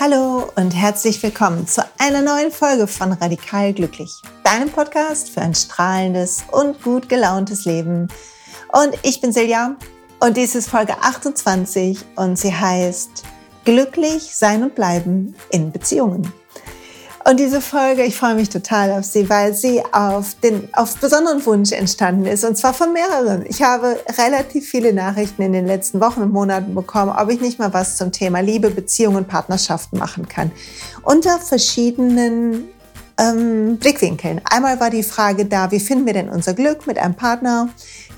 Hallo und herzlich willkommen zu einer neuen Folge von Radikal Glücklich, deinem Podcast für ein strahlendes und gut gelauntes Leben. Und ich bin Silja und dies ist Folge 28 und sie heißt Glücklich sein und bleiben in Beziehungen. Und diese Folge, ich freue mich total auf sie, weil sie auf den auf besonderen Wunsch entstanden ist und zwar von mehreren. Ich habe relativ viele Nachrichten in den letzten Wochen und Monaten bekommen, ob ich nicht mal was zum Thema Liebe, Beziehungen, Partnerschaften machen kann. Unter verschiedenen ähm, Blickwinkeln. Einmal war die Frage da, wie finden wir denn unser Glück mit einem Partner?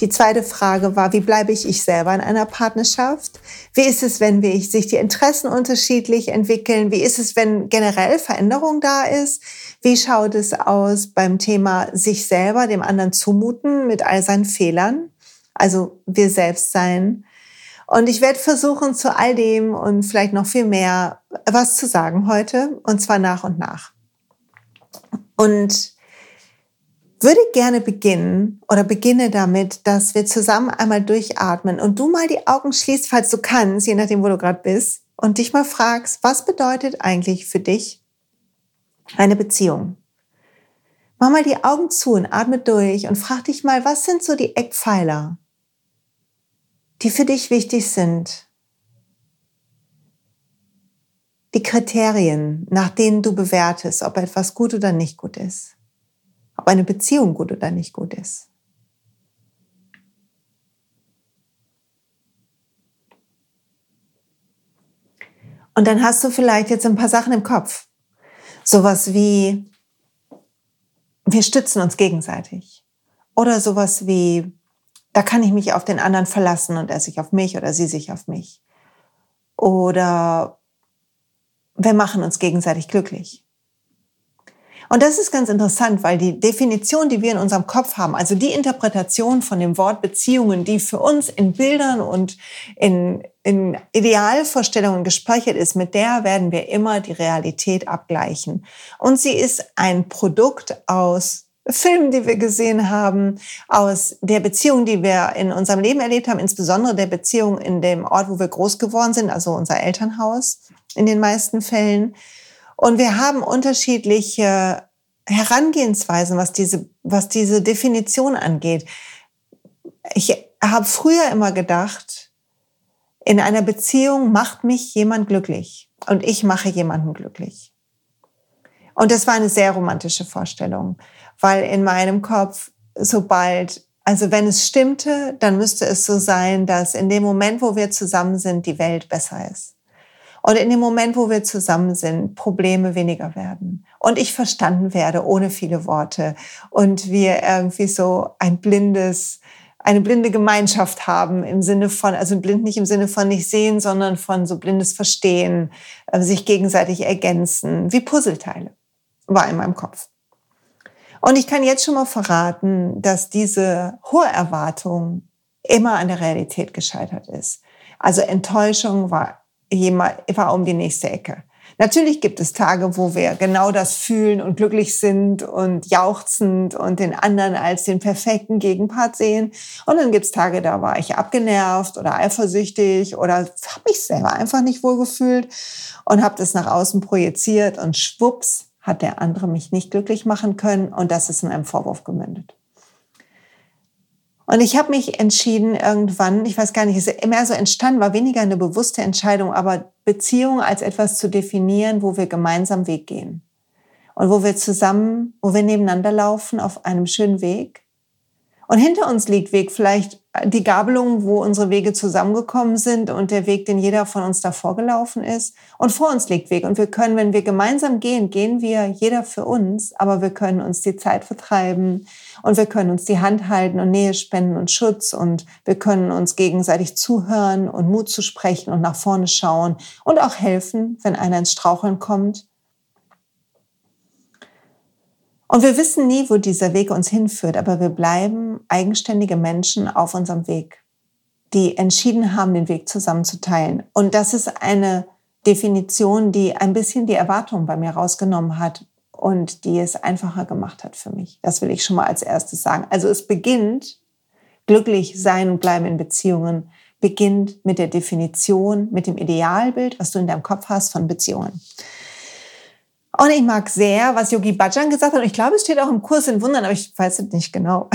Die zweite Frage war, wie bleibe ich ich selber in einer Partnerschaft? Wie ist es, wenn wir, sich die Interessen unterschiedlich entwickeln? Wie ist es, wenn generell Veränderung da ist? Wie schaut es aus beim Thema sich selber dem anderen zumuten mit all seinen Fehlern? Also wir selbst sein. Und ich werde versuchen, zu all dem und vielleicht noch viel mehr was zu sagen heute, und zwar nach und nach. Und würde gerne beginnen oder beginne damit, dass wir zusammen einmal durchatmen und du mal die Augen schließt, falls du kannst, je nachdem, wo du gerade bist, und dich mal fragst, was bedeutet eigentlich für dich eine Beziehung? Mach mal die Augen zu und atme durch und frag dich mal, was sind so die Eckpfeiler, die für dich wichtig sind? Die Kriterien, nach denen du bewertest, ob etwas gut oder nicht gut ist. Ob eine Beziehung gut oder nicht gut ist. Und dann hast du vielleicht jetzt ein paar Sachen im Kopf. Sowas wie, wir stützen uns gegenseitig. Oder sowas wie, da kann ich mich auf den anderen verlassen und er sich auf mich oder sie sich auf mich. Oder wir machen uns gegenseitig glücklich. Und das ist ganz interessant, weil die Definition, die wir in unserem Kopf haben, also die Interpretation von dem Wort Beziehungen, die für uns in Bildern und in, in Idealvorstellungen gespeichert ist, mit der werden wir immer die Realität abgleichen. Und sie ist ein Produkt aus Filmen, die wir gesehen haben, aus der Beziehung, die wir in unserem Leben erlebt haben, insbesondere der Beziehung in dem Ort, wo wir groß geworden sind, also unser Elternhaus in den meisten Fällen. Und wir haben unterschiedliche Herangehensweisen, was diese, was diese Definition angeht. Ich habe früher immer gedacht, in einer Beziehung macht mich jemand glücklich und ich mache jemanden glücklich. Und das war eine sehr romantische Vorstellung, weil in meinem Kopf, sobald, also wenn es stimmte, dann müsste es so sein, dass in dem Moment, wo wir zusammen sind, die Welt besser ist. Und in dem Moment, wo wir zusammen sind, Probleme weniger werden. Und ich verstanden werde ohne viele Worte. Und wir irgendwie so ein blindes, eine blinde Gemeinschaft haben im Sinne von, also blind nicht im Sinne von nicht sehen, sondern von so blindes Verstehen, äh, sich gegenseitig ergänzen, wie Puzzleteile, war in meinem Kopf. Und ich kann jetzt schon mal verraten, dass diese hohe Erwartung immer an der Realität gescheitert ist. Also Enttäuschung war war um die nächste Ecke. Natürlich gibt es Tage, wo wir genau das fühlen und glücklich sind und jauchzend und den anderen als den perfekten Gegenpart sehen. Und dann gibt es Tage, da war ich abgenervt oder eifersüchtig oder habe mich selber einfach nicht wohlgefühlt und habe das nach außen projiziert und schwupps hat der andere mich nicht glücklich machen können und das ist in einem Vorwurf gemündet. Und ich habe mich entschieden irgendwann, ich weiß gar nicht, es ist immer so entstanden, war weniger eine bewusste Entscheidung, aber Beziehung als etwas zu definieren, wo wir gemeinsam Weg gehen. Und wo wir zusammen, wo wir nebeneinander laufen auf einem schönen Weg. Und hinter uns liegt Weg vielleicht die Gabelung, wo unsere Wege zusammengekommen sind und der Weg, den jeder von uns davor gelaufen ist. Und vor uns liegt Weg. Und wir können, wenn wir gemeinsam gehen, gehen wir jeder für uns, aber wir können uns die Zeit vertreiben und wir können uns die Hand halten und Nähe spenden und Schutz und wir können uns gegenseitig zuhören und Mut zu sprechen und nach vorne schauen und auch helfen, wenn einer ins Straucheln kommt. Und wir wissen nie, wo dieser Weg uns hinführt, aber wir bleiben eigenständige Menschen auf unserem Weg, die entschieden haben, den Weg zusammen zu teilen. Und das ist eine Definition, die ein bisschen die Erwartung bei mir rausgenommen hat und die es einfacher gemacht hat für mich. Das will ich schon mal als erstes sagen. Also es beginnt, glücklich sein und bleiben in Beziehungen, beginnt mit der Definition, mit dem Idealbild, was du in deinem Kopf hast von Beziehungen. Und ich mag sehr, was Yogi Bhajan gesagt hat. Und ich glaube, es steht auch im Kurs in Wundern, aber ich weiß es nicht genau.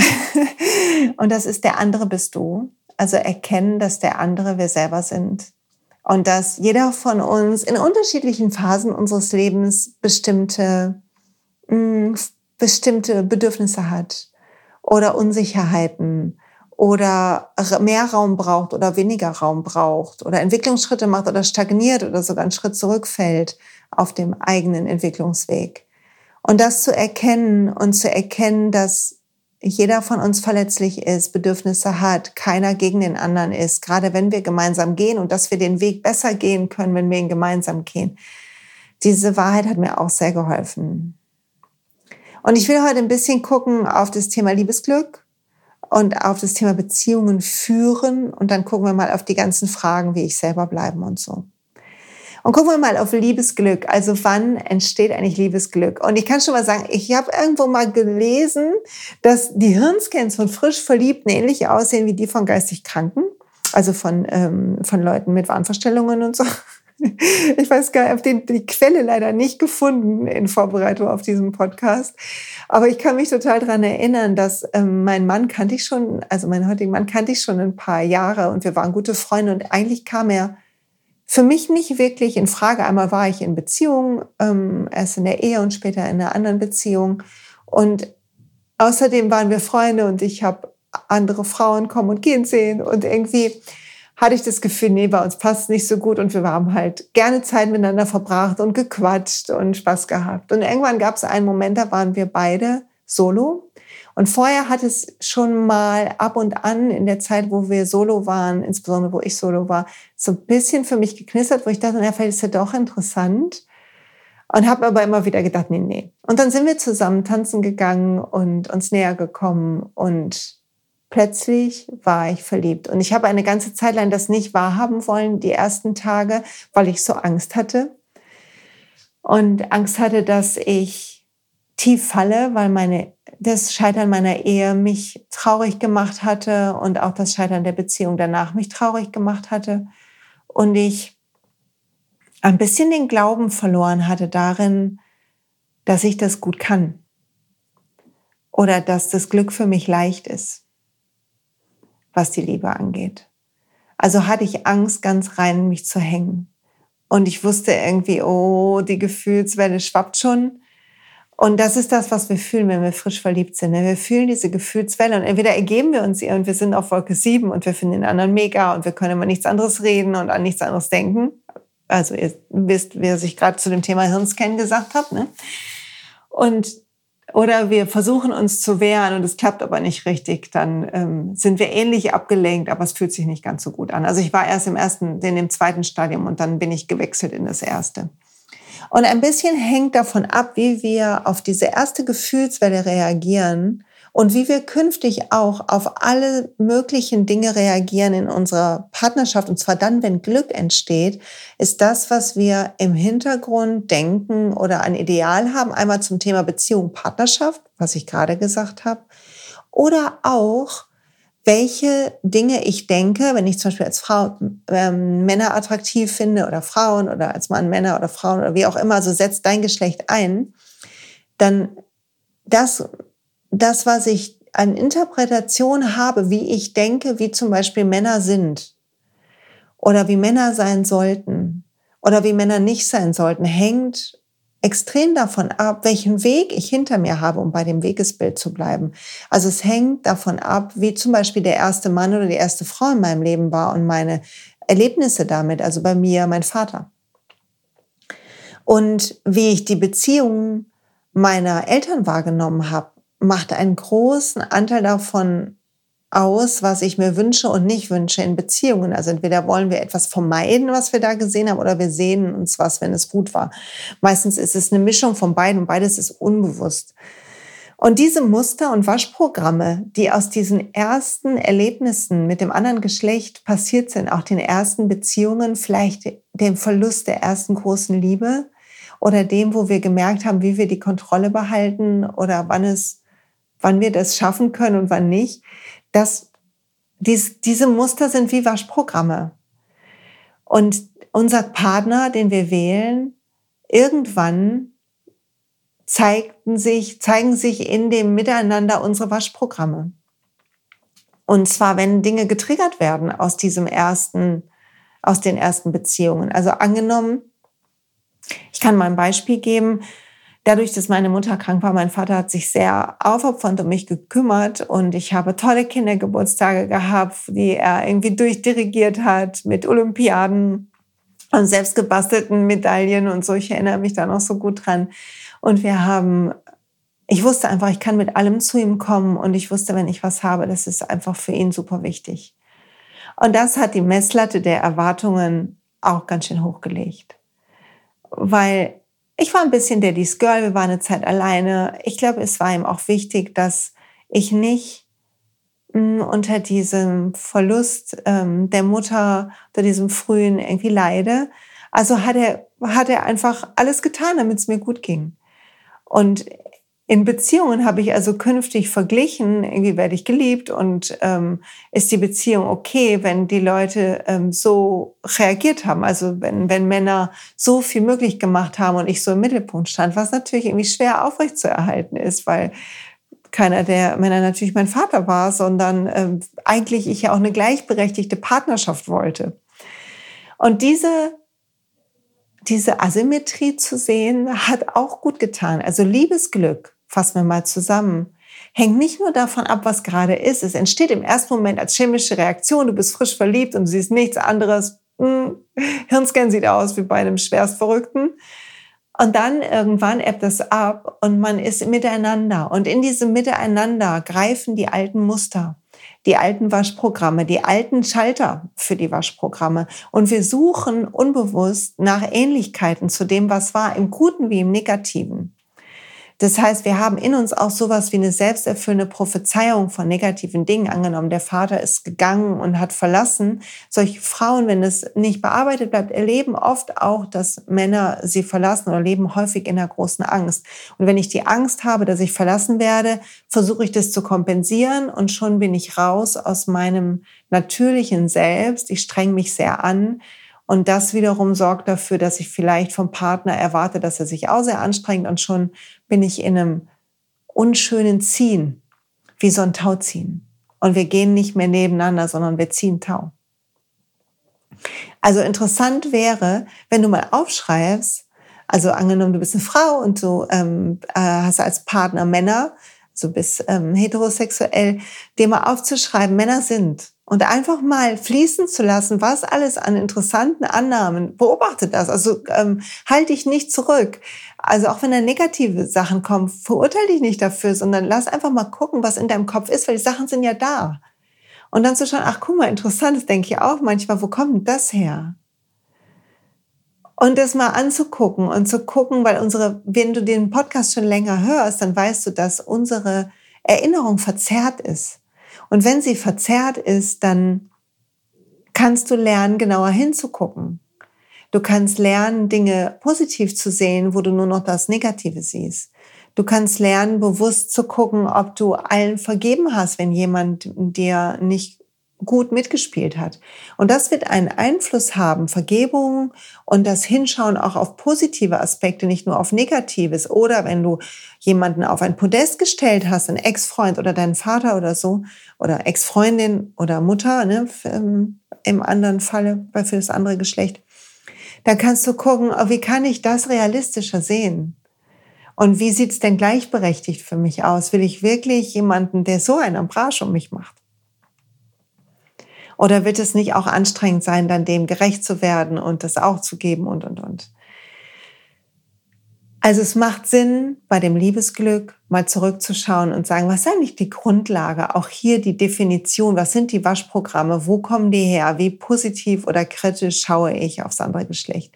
und das ist, der andere bist du. Also erkennen, dass der andere wir selber sind. Und dass jeder von uns in unterschiedlichen Phasen unseres Lebens bestimmte, mh, mm, bestimmte Bedürfnisse hat oder Unsicherheiten oder mehr Raum braucht oder weniger Raum braucht oder Entwicklungsschritte macht oder stagniert oder sogar einen Schritt zurückfällt auf dem eigenen Entwicklungsweg. Und das zu erkennen und zu erkennen, dass jeder von uns verletzlich ist, Bedürfnisse hat, keiner gegen den anderen ist, gerade wenn wir gemeinsam gehen und dass wir den Weg besser gehen können, wenn wir ihn gemeinsam gehen. Diese Wahrheit hat mir auch sehr geholfen. Und ich will heute ein bisschen gucken auf das Thema Liebesglück und auf das Thema Beziehungen führen und dann gucken wir mal auf die ganzen Fragen, wie ich selber bleiben und so. Und gucken wir mal auf Liebesglück. Also wann entsteht eigentlich Liebesglück? Und ich kann schon mal sagen, ich habe irgendwo mal gelesen, dass die Hirnscans von frisch Verliebten ähnlich aussehen wie die von geistig Kranken. Also von, ähm, von Leuten mit Wahnvorstellungen und so. Ich weiß gar nicht, habe die Quelle leider nicht gefunden in Vorbereitung auf diesen Podcast. Aber ich kann mich total daran erinnern, dass ähm, mein Mann kannte ich schon, also meinen heutigen Mann kannte ich schon ein paar Jahre und wir waren gute Freunde und eigentlich kam er für mich nicht wirklich in Frage. Einmal war ich in Beziehung, ähm, erst in der Ehe und später in einer anderen Beziehung. Und außerdem waren wir Freunde und ich habe andere Frauen kommen und gehen sehen und irgendwie hatte ich das Gefühl, nee, bei uns passt es nicht so gut und wir haben halt gerne Zeit miteinander verbracht und gequatscht und Spaß gehabt. Und irgendwann gab es einen Moment, da waren wir beide solo. Und vorher hat es schon mal ab und an in der Zeit, wo wir solo waren, insbesondere wo ich solo war, so ein bisschen für mich geknistert, wo ich dachte, na, vielleicht ist ja doch interessant. Und habe aber immer wieder gedacht, nee, nee. Und dann sind wir zusammen tanzen gegangen und uns näher gekommen und plötzlich war ich verliebt. Und ich habe eine ganze Zeit lang das nicht wahrhaben wollen, die ersten Tage, weil ich so Angst hatte. Und Angst hatte, dass ich tief falle, weil meine, das Scheitern meiner Ehe mich traurig gemacht hatte und auch das Scheitern der Beziehung danach mich traurig gemacht hatte. Und ich ein bisschen den Glauben verloren hatte darin, dass ich das gut kann. Oder dass das Glück für mich leicht ist was die Liebe angeht. Also hatte ich Angst, ganz rein mich zu hängen. Und ich wusste irgendwie, oh, die Gefühlswelle schwappt schon. Und das ist das, was wir fühlen, wenn wir frisch verliebt sind. Wir fühlen diese Gefühlswelle und entweder ergeben wir uns ihr und wir sind auf Wolke 7 und wir finden den anderen mega und wir können immer nichts anderes reden und an nichts anderes denken. Also ihr wisst, wer sich gerade zu dem Thema Hirnscan gesagt hat. Ne? Und oder wir versuchen uns zu wehren und es klappt aber nicht richtig, dann ähm, sind wir ähnlich abgelenkt, aber es fühlt sich nicht ganz so gut an. Also ich war erst im ersten, in dem zweiten Stadium und dann bin ich gewechselt in das erste. Und ein bisschen hängt davon ab, wie wir auf diese erste Gefühlswelle reagieren und wie wir künftig auch auf alle möglichen Dinge reagieren in unserer Partnerschaft. Und zwar dann, wenn Glück entsteht, ist das, was wir im Hintergrund denken oder ein Ideal haben, einmal zum Thema Beziehung, Partnerschaft, was ich gerade gesagt habe, oder auch, welche Dinge ich denke, wenn ich zum Beispiel als Frau ähm, Männer attraktiv finde oder Frauen oder als Mann Männer oder Frauen oder wie auch immer, so setzt dein Geschlecht ein, dann das das, was ich an Interpretation habe, wie ich denke, wie zum Beispiel Männer sind oder wie Männer sein sollten oder wie Männer nicht sein sollten, hängt extrem davon ab, welchen Weg ich hinter mir habe, um bei dem Wegesbild zu bleiben. Also es hängt davon ab, wie zum Beispiel der erste Mann oder die erste Frau in meinem Leben war und meine Erlebnisse damit, also bei mir mein Vater. Und wie ich die Beziehungen meiner Eltern wahrgenommen habe macht einen großen Anteil davon aus, was ich mir wünsche und nicht wünsche in Beziehungen. Also entweder wollen wir etwas vermeiden, was wir da gesehen haben, oder wir sehen uns was, wenn es gut war. Meistens ist es eine Mischung von beiden und beides ist unbewusst. Und diese Muster und Waschprogramme, die aus diesen ersten Erlebnissen mit dem anderen Geschlecht passiert sind, auch den ersten Beziehungen, vielleicht dem Verlust der ersten großen Liebe oder dem, wo wir gemerkt haben, wie wir die Kontrolle behalten oder wann es wann wir das schaffen können und wann nicht, das dies, diese Muster sind wie Waschprogramme. Und unser Partner, den wir wählen, irgendwann zeigten sich, zeigen sich in dem Miteinander unsere Waschprogramme. Und zwar, wenn Dinge getriggert werden aus diesem ersten, aus den ersten Beziehungen. Also angenommen, ich kann mal ein Beispiel geben. Dadurch, dass meine Mutter krank war, mein Vater hat sich sehr aufopfernd um mich gekümmert und ich habe tolle Kindergeburtstage gehabt, die er irgendwie durchdirigiert hat mit Olympiaden und selbst gebastelten Medaillen und so. Ich erinnere mich da noch so gut dran. Und wir haben, ich wusste einfach, ich kann mit allem zu ihm kommen und ich wusste, wenn ich was habe, das ist einfach für ihn super wichtig. Und das hat die Messlatte der Erwartungen auch ganz schön hochgelegt. Weil ich war ein bisschen Daddy's Girl, wir waren eine Zeit alleine. Ich glaube, es war ihm auch wichtig, dass ich nicht hm, unter diesem Verlust ähm, der Mutter, unter diesem frühen irgendwie leide. Also hat er, hat er einfach alles getan, damit es mir gut ging. Und in Beziehungen habe ich also künftig verglichen, irgendwie werde ich geliebt und ähm, ist die Beziehung okay, wenn die Leute ähm, so reagiert haben. Also wenn, wenn Männer so viel möglich gemacht haben und ich so im Mittelpunkt stand, was natürlich irgendwie schwer aufrechtzuerhalten ist, weil keiner der Männer natürlich mein Vater war, sondern ähm, eigentlich ich ja auch eine gleichberechtigte Partnerschaft wollte. Und diese diese Asymmetrie zu sehen, hat auch gut getan. Also Liebesglück, fassen wir mal zusammen, hängt nicht nur davon ab, was gerade ist. Es entsteht im ersten Moment als chemische Reaktion. Du bist frisch verliebt und du siehst nichts anderes. Hm, Hirnscan sieht aus wie bei einem Schwerstverrückten. Und dann irgendwann ebbt das ab und man ist miteinander. Und in diesem Miteinander greifen die alten Muster die alten Waschprogramme, die alten Schalter für die Waschprogramme. Und wir suchen unbewusst nach Ähnlichkeiten zu dem, was war, im Guten wie im Negativen. Das heißt, wir haben in uns auch sowas wie eine selbsterfüllende Prophezeiung von negativen Dingen angenommen. Der Vater ist gegangen und hat verlassen. Solche Frauen, wenn es nicht bearbeitet bleibt, erleben oft auch, dass Männer sie verlassen oder leben häufig in einer großen Angst. Und wenn ich die Angst habe, dass ich verlassen werde, versuche ich das zu kompensieren und schon bin ich raus aus meinem natürlichen Selbst. Ich streng mich sehr an und das wiederum sorgt dafür, dass ich vielleicht vom Partner erwarte, dass er sich auch sehr anstrengt und schon bin ich in einem unschönen Ziehen, wie so ein Tauziehen. Und wir gehen nicht mehr nebeneinander, sondern wir ziehen Tau. Also interessant wäre, wenn du mal aufschreibst, also angenommen, du bist eine Frau und du ähm, äh, hast als Partner Männer, so bist ähm, heterosexuell, dir mal aufzuschreiben, Männer sind und einfach mal fließen zu lassen, was alles an interessanten Annahmen, beobachte das, also ähm, halte dich nicht zurück. Also auch wenn da negative Sachen kommen, verurteile dich nicht dafür, sondern lass einfach mal gucken, was in deinem Kopf ist, weil die Sachen sind ja da. Und dann zu schauen, ach guck mal, interessant, das denke ich auch manchmal, wo kommt denn das her? Und das mal anzugucken und zu gucken, weil unsere, wenn du den Podcast schon länger hörst, dann weißt du, dass unsere Erinnerung verzerrt ist. Und wenn sie verzerrt ist, dann kannst du lernen, genauer hinzugucken. Du kannst lernen, Dinge positiv zu sehen, wo du nur noch das Negative siehst. Du kannst lernen, bewusst zu gucken, ob du allen vergeben hast, wenn jemand dir nicht gut mitgespielt hat. Und das wird einen Einfluss haben, Vergebung und das Hinschauen auch auf positive Aspekte, nicht nur auf Negatives. Oder wenn du jemanden auf ein Podest gestellt hast, einen Ex-Freund oder deinen Vater oder so, oder Ex-Freundin oder Mutter, ne, ähm, im anderen Falle, für das andere Geschlecht, dann kannst du gucken, oh, wie kann ich das realistischer sehen? Und wie sieht's denn gleichberechtigt für mich aus? Will ich wirklich jemanden, der so einen Ambrage um mich macht? Oder wird es nicht auch anstrengend sein, dann dem gerecht zu werden und das auch zu geben und, und, und? Also es macht Sinn, bei dem Liebesglück mal zurückzuschauen und sagen, was ist eigentlich die Grundlage? Auch hier die Definition, was sind die Waschprogramme? Wo kommen die her? Wie positiv oder kritisch schaue ich aufs andere Geschlecht?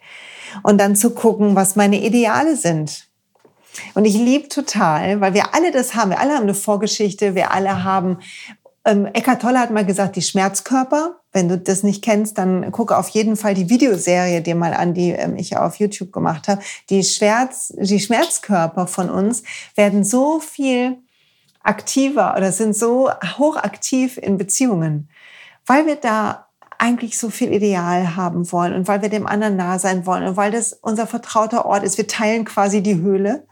Und dann zu gucken, was meine Ideale sind. Und ich liebe total, weil wir alle das haben. Wir alle haben eine Vorgeschichte. Wir alle haben ähm, Eckart Tolle hat mal gesagt, die Schmerzkörper. Wenn du das nicht kennst, dann gucke auf jeden Fall die Videoserie dir mal an, die ähm, ich auf YouTube gemacht habe. Die, Schmerz, die Schmerzkörper von uns werden so viel aktiver oder sind so hochaktiv in Beziehungen. weil wir da eigentlich so viel Ideal haben wollen und weil wir dem anderen nah sein wollen und weil das unser vertrauter Ort ist. Wir teilen quasi die Höhle.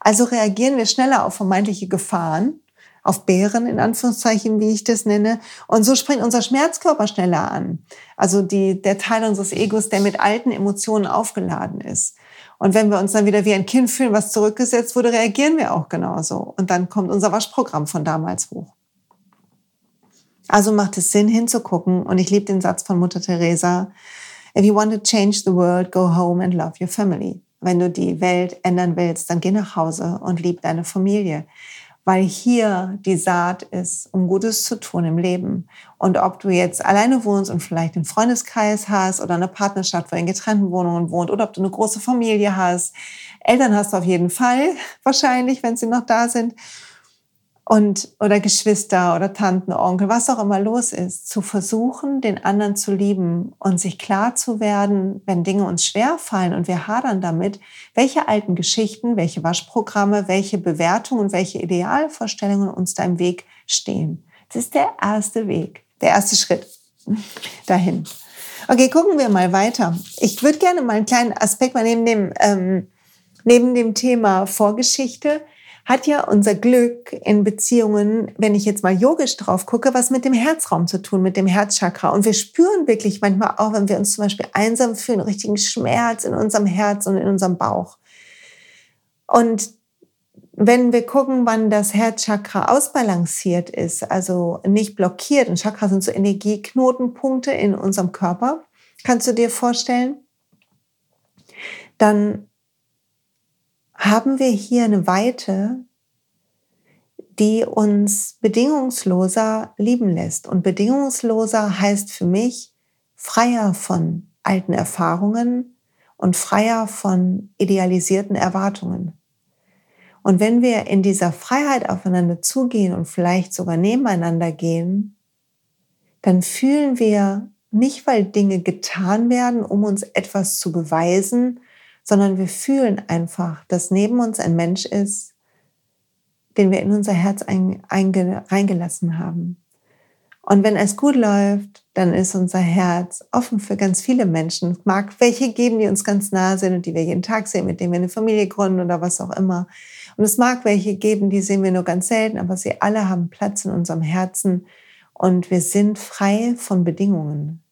Also reagieren wir schneller auf vermeintliche Gefahren, auf Bären in Anführungszeichen, wie ich das nenne. Und so springt unser Schmerzkörper schneller an. Also die, der Teil unseres Egos, der mit alten Emotionen aufgeladen ist. Und wenn wir uns dann wieder wie ein Kind fühlen, was zurückgesetzt wurde, reagieren wir auch genauso. Und dann kommt unser Waschprogramm von damals hoch. Also macht es Sinn, hinzugucken. Und ich liebe den Satz von Mutter Teresa. If you want to change the world, go home and love your family. Wenn du die Welt ändern willst, dann geh nach Hause und lieb deine Familie. Weil hier die Saat ist, um Gutes zu tun im Leben. Und ob du jetzt alleine wohnst und vielleicht einen Freundeskreis hast oder eine Partnerschaft, wo in getrennten Wohnungen wohnt oder ob du eine große Familie hast. Eltern hast du auf jeden Fall, wahrscheinlich, wenn sie noch da sind und oder Geschwister oder Tanten, Onkel, was auch immer los ist, zu versuchen, den anderen zu lieben und sich klar zu werden, wenn Dinge uns schwer fallen und wir hadern damit, welche alten Geschichten, welche Waschprogramme, welche Bewertungen und welche Idealvorstellungen uns da im Weg stehen. Das ist der erste Weg, der erste Schritt dahin. Okay, gucken wir mal weiter. Ich würde gerne mal einen kleinen Aspekt mal neben dem ähm, neben dem Thema Vorgeschichte hat ja unser Glück in Beziehungen, wenn ich jetzt mal yogisch drauf gucke, was mit dem Herzraum zu tun, mit dem Herzchakra. Und wir spüren wirklich manchmal auch, wenn wir uns zum Beispiel einsam fühlen, richtigen Schmerz in unserem Herz und in unserem Bauch. Und wenn wir gucken, wann das Herzchakra ausbalanciert ist, also nicht blockiert, und Chakra sind so Energieknotenpunkte in unserem Körper, kannst du dir vorstellen, dann haben wir hier eine Weite, die uns bedingungsloser lieben lässt. Und bedingungsloser heißt für mich freier von alten Erfahrungen und freier von idealisierten Erwartungen. Und wenn wir in dieser Freiheit aufeinander zugehen und vielleicht sogar nebeneinander gehen, dann fühlen wir nicht, weil Dinge getan werden, um uns etwas zu beweisen, sondern wir fühlen einfach, dass neben uns ein Mensch ist, den wir in unser Herz reingelassen haben. Und wenn es gut läuft, dann ist unser Herz offen für ganz viele Menschen. Es mag welche geben, die uns ganz nah sind und die wir jeden Tag sehen, mit denen wir eine Familie gründen oder was auch immer. Und es mag welche geben, die sehen wir nur ganz selten, aber sie alle haben Platz in unserem Herzen und wir sind frei von Bedingungen.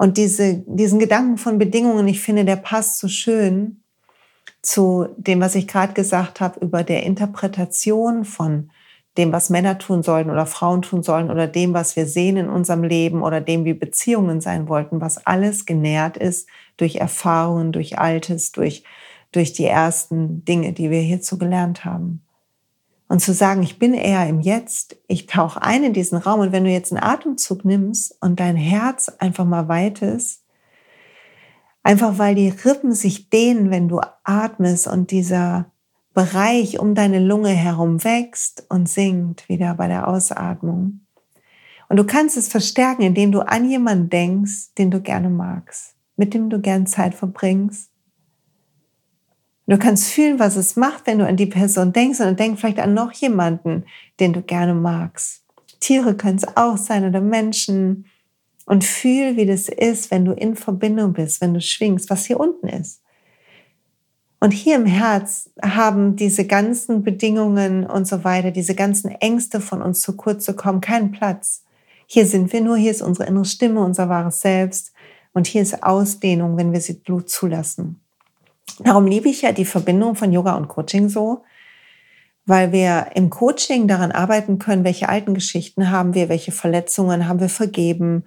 Und diese, diesen Gedanken von Bedingungen, ich finde, der passt so schön zu dem, was ich gerade gesagt habe, über der Interpretation von dem, was Männer tun sollen oder Frauen tun sollen oder dem, was wir sehen in unserem Leben oder dem, wie Beziehungen sein wollten, was alles genährt ist durch Erfahrungen, durch Altes, durch, durch die ersten Dinge, die wir hierzu gelernt haben. Und zu sagen, ich bin eher im Jetzt, ich tauche ein in diesen Raum und wenn du jetzt einen Atemzug nimmst und dein Herz einfach mal weitest, einfach weil die Rippen sich dehnen, wenn du atmest und dieser Bereich um deine Lunge herum wächst und sinkt wieder bei der Ausatmung. Und du kannst es verstärken, indem du an jemanden denkst, den du gerne magst, mit dem du gern Zeit verbringst Du kannst fühlen, was es macht, wenn du an die Person denkst und denk vielleicht an noch jemanden, den du gerne magst. Tiere können es auch sein oder Menschen. Und fühl, wie das ist, wenn du in Verbindung bist, wenn du schwingst, was hier unten ist. Und hier im Herz haben diese ganzen Bedingungen und so weiter, diese ganzen Ängste von uns zu kurz zu kommen, keinen Platz. Hier sind wir nur, hier ist unsere innere Stimme, unser wahres Selbst. Und hier ist Ausdehnung, wenn wir sie zulassen. Darum liebe ich ja die Verbindung von Yoga und Coaching so, weil wir im Coaching daran arbeiten können, welche alten Geschichten haben wir, welche Verletzungen haben wir vergeben,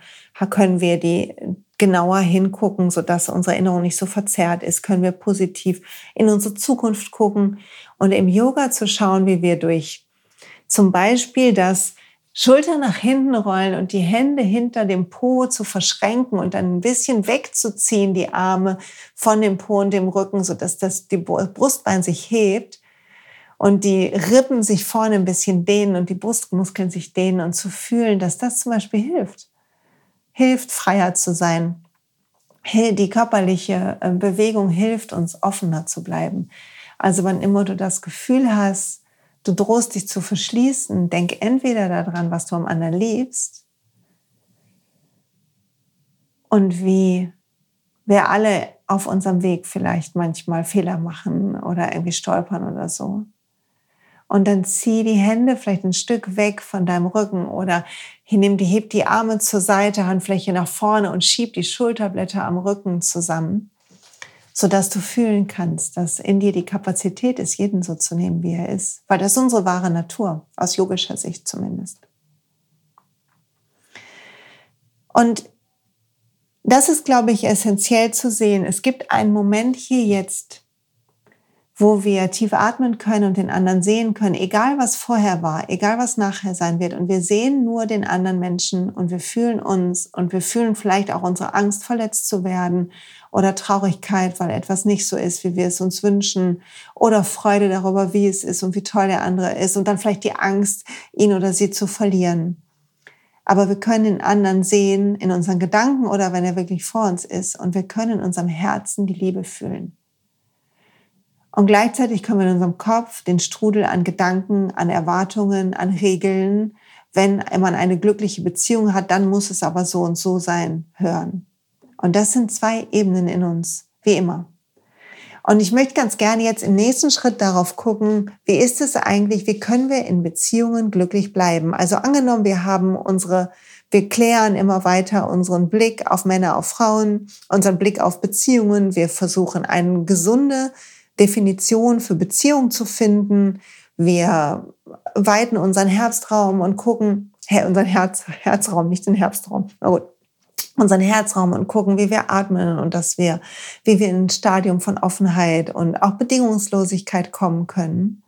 können wir die genauer hingucken, sodass unsere Erinnerung nicht so verzerrt ist, können wir positiv in unsere Zukunft gucken. Und im Yoga zu schauen, wie wir durch zum Beispiel das Schulter nach hinten rollen und die Hände hinter dem Po zu verschränken und dann ein bisschen wegzuziehen, die Arme von dem Po und dem Rücken, sodass das die Brustbein sich hebt und die Rippen sich vorne ein bisschen dehnen und die Brustmuskeln sich dehnen und zu fühlen, dass das zum Beispiel hilft. Hilft, freier zu sein. Die körperliche äh, Bewegung hilft uns, offener zu bleiben. Also wann immer du das Gefühl hast, du drohst dich zu verschließen, denk entweder daran, was du am anderen liebst, und wie wir alle auf unserem Weg vielleicht manchmal Fehler machen oder irgendwie stolpern oder so. Und dann zieh die Hände vielleicht ein Stück weg von deinem Rücken oder nimm die, heb die Arme zur Seite, Handfläche nach vorne und schieb die Schulterblätter am Rücken zusammen, sodass du fühlen kannst, dass in dir die Kapazität ist, jeden so zu nehmen, wie er ist. Weil das ist unsere wahre Natur, aus yogischer Sicht zumindest. Und das ist, glaube ich, essentiell zu sehen. Es gibt einen Moment hier jetzt, wo wir tief atmen können und den anderen sehen können, egal was vorher war, egal was nachher sein wird. Und wir sehen nur den anderen Menschen und wir fühlen uns und wir fühlen vielleicht auch unsere Angst, verletzt zu werden oder Traurigkeit, weil etwas nicht so ist, wie wir es uns wünschen oder Freude darüber, wie es ist und wie toll der andere ist und dann vielleicht die Angst, ihn oder sie zu verlieren. Aber wir können den anderen sehen in unseren Gedanken oder wenn er wirklich vor uns ist. Und wir können in unserem Herzen die Liebe fühlen. Und gleichzeitig können wir in unserem Kopf den Strudel an Gedanken, an Erwartungen, an Regeln, wenn man eine glückliche Beziehung hat, dann muss es aber so und so sein, hören. Und das sind zwei Ebenen in uns, wie immer. Und ich möchte ganz gerne jetzt im nächsten Schritt darauf gucken, wie ist es eigentlich, wie können wir in Beziehungen glücklich bleiben? Also angenommen, wir haben unsere, wir klären immer weiter unseren Blick auf Männer, auf Frauen, unseren Blick auf Beziehungen. Wir versuchen eine gesunde Definition für Beziehung zu finden. Wir weiten unseren Herbstraum und gucken, hey, unseren Herz, Herzraum, nicht den Herbstraum. Na gut unseren Herzraum und gucken, wie wir atmen und dass wir, wie wir in ein Stadium von Offenheit und auch Bedingungslosigkeit kommen können.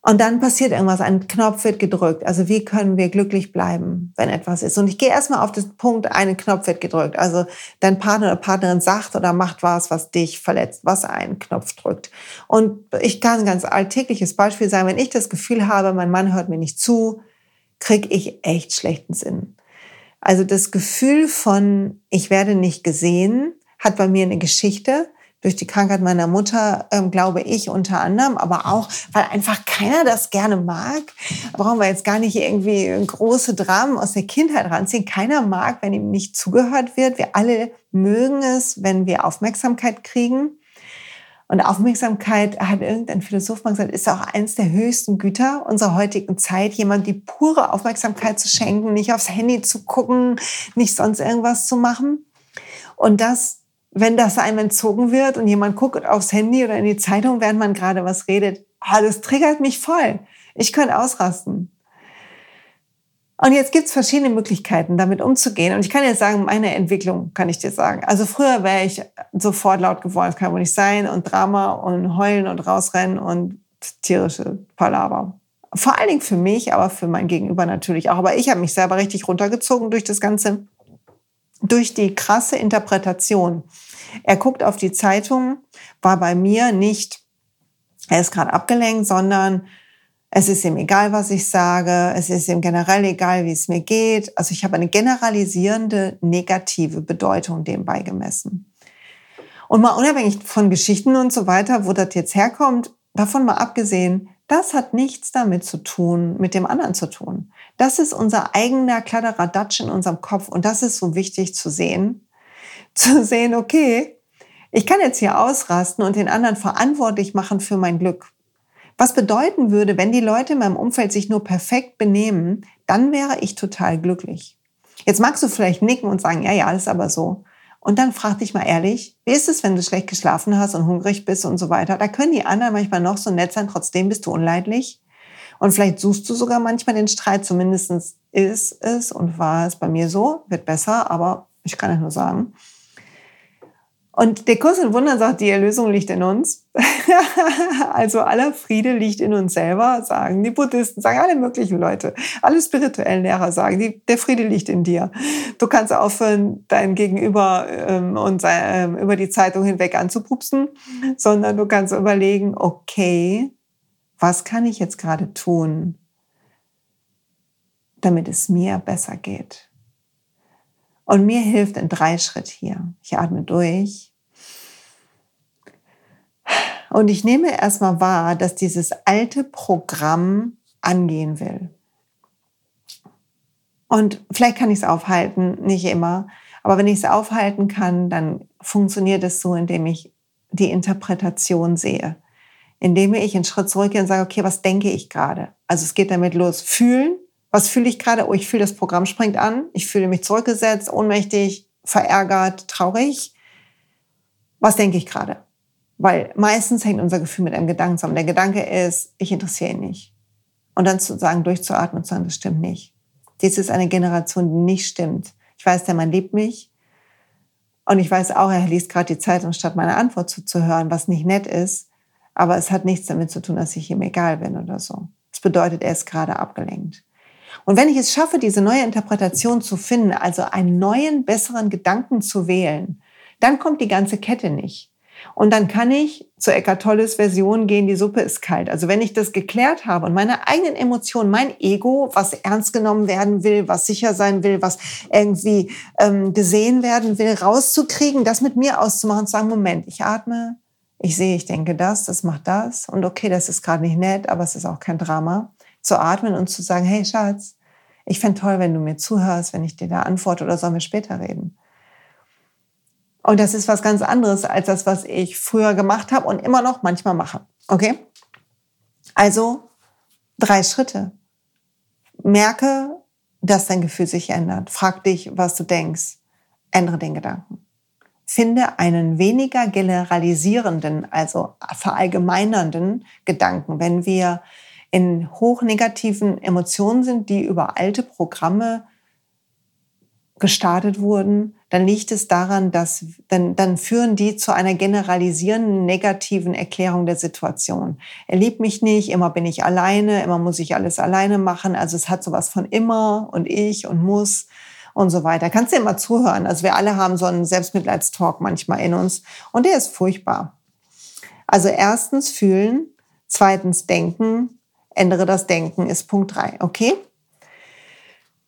Und dann passiert irgendwas, ein Knopf wird gedrückt. Also wie können wir glücklich bleiben, wenn etwas ist? Und ich gehe erstmal auf den Punkt, ein Knopf wird gedrückt. Also dein Partner oder Partnerin sagt oder macht was, was dich verletzt, was einen Knopf drückt. Und ich kann ein ganz alltägliches Beispiel sein, wenn ich das Gefühl habe, mein Mann hört mir nicht zu, kriege ich echt schlechten Sinn. Also das Gefühl von, ich werde nicht gesehen, hat bei mir eine Geschichte. Durch die Krankheit meiner Mutter, ähm, glaube ich, unter anderem, aber auch, weil einfach keiner das gerne mag. Brauchen wir jetzt gar nicht irgendwie große Dramen aus der Kindheit ranziehen. Keiner mag, wenn ihm nicht zugehört wird. Wir alle mögen es, wenn wir Aufmerksamkeit kriegen. Und Aufmerksamkeit, hat irgendein Philosoph mal gesagt, ist auch eins der höchsten Güter unserer heutigen Zeit, jemand die pure Aufmerksamkeit zu schenken, nicht aufs Handy zu gucken, nicht sonst irgendwas zu machen. Und das, wenn das einem entzogen wird und jemand guckt aufs Handy oder in die Zeitung, während man gerade was redet, das triggert mich voll. Ich könnte ausrasten. Und jetzt gibt's verschiedene Möglichkeiten, damit umzugehen. Und ich kann jetzt sagen, meine Entwicklung kann ich dir sagen. Also früher wäre ich sofort laut geworden, das kann wohl nicht sein, und Drama und heulen und rausrennen und tierische Palaver. Vor allen Dingen für mich, aber für mein Gegenüber natürlich auch. Aber ich habe mich selber richtig runtergezogen durch das Ganze, durch die krasse Interpretation. Er guckt auf die Zeitung, war bei mir nicht, er ist gerade abgelenkt, sondern es ist ihm egal, was ich sage. Es ist ihm generell egal, wie es mir geht. Also ich habe eine generalisierende negative Bedeutung dem beigemessen. Und mal unabhängig von Geschichten und so weiter, wo das jetzt herkommt, davon mal abgesehen, das hat nichts damit zu tun, mit dem anderen zu tun. Das ist unser eigener Kladderadatsch in unserem Kopf und das ist so wichtig zu sehen. Zu sehen, okay, ich kann jetzt hier ausrasten und den anderen verantwortlich machen für mein Glück. Was bedeuten würde, wenn die Leute in meinem Umfeld sich nur perfekt benehmen, dann wäre ich total glücklich. Jetzt magst du vielleicht nicken und sagen, ja, ja, ist aber so. Und dann frag dich mal ehrlich, wie ist es, wenn du schlecht geschlafen hast und hungrig bist und so weiter? Da können die anderen manchmal noch so nett sein, trotzdem bist du unleidlich. Und vielleicht suchst du sogar manchmal den Streit, zumindest ist es und war es bei mir so, wird besser, aber ich kann es nur sagen. Und der Kurs in Wundern sagt, die Erlösung liegt in uns. also aller Friede liegt in uns selber, sagen die Buddhisten, sagen alle möglichen Leute. Alle spirituellen Lehrer sagen, die, der Friede liegt in dir. Du kannst aufhören, dein Gegenüber ähm, und ähm, über die Zeitung hinweg anzupupsen, sondern du kannst überlegen, okay, was kann ich jetzt gerade tun, damit es mir besser geht? Und mir hilft ein Dreischritt hier. Ich atme durch. Und ich nehme erstmal wahr, dass dieses alte Programm angehen will. Und vielleicht kann ich es aufhalten, nicht immer. Aber wenn ich es aufhalten kann, dann funktioniert es so, indem ich die Interpretation sehe. Indem ich einen Schritt zurückgehe und sage, okay, was denke ich gerade? Also es geht damit los. Fühlen. Was fühle ich gerade? Oh, ich fühle, das Programm springt an. Ich fühle mich zurückgesetzt, ohnmächtig, verärgert, traurig. Was denke ich gerade? Weil meistens hängt unser Gefühl mit einem Gedanken zusammen. Der Gedanke ist, ich interessiere ihn nicht. Und dann zu sagen, durchzuatmen und zu sagen, das stimmt nicht. Dies ist eine Generation, die nicht stimmt. Ich weiß, der Mann liebt mich. Und ich weiß auch, er liest gerade die Zeitung, statt meine Antwort zuzuhören, was nicht nett ist. Aber es hat nichts damit zu tun, dass ich ihm egal bin oder so. Das bedeutet, er ist gerade abgelenkt. Und wenn ich es schaffe, diese neue Interpretation zu finden, also einen neuen, besseren Gedanken zu wählen, dann kommt die ganze Kette nicht. Und dann kann ich zur Eckart Tolles Version gehen, die Suppe ist kalt. Also wenn ich das geklärt habe und meine eigenen Emotionen, mein Ego, was ernst genommen werden will, was sicher sein will, was irgendwie ähm, gesehen werden will, rauszukriegen, das mit mir auszumachen zu sagen, Moment, ich atme, ich sehe, ich denke das, das macht das und okay, das ist gerade nicht nett, aber es ist auch kein Drama. Zu atmen und zu sagen, hey Schatz, ich fände toll, wenn du mir zuhörst, wenn ich dir da antworte oder sollen wir später reden. Und das ist was ganz anderes als das, was ich früher gemacht habe und immer noch manchmal mache. Okay? Also drei Schritte. Merke, dass dein Gefühl sich ändert. Frag dich, was du denkst. Ändere den Gedanken. Finde einen weniger generalisierenden, also verallgemeinernden Gedanken. Wenn wir in hochnegativen Emotionen sind, die über alte Programme gestartet wurden, dann liegt es daran, dass dann, dann führen die zu einer generalisierenden negativen Erklärung der Situation. Er liebt mich nicht, immer bin ich alleine, immer muss ich alles alleine machen. Also es hat sowas von immer und ich und muss und so weiter. Kannst du immer zuhören. Also wir alle haben so einen Selbstmitleidstalk manchmal in uns und der ist furchtbar. Also erstens fühlen, zweitens denken, ändere das Denken ist Punkt drei. Okay?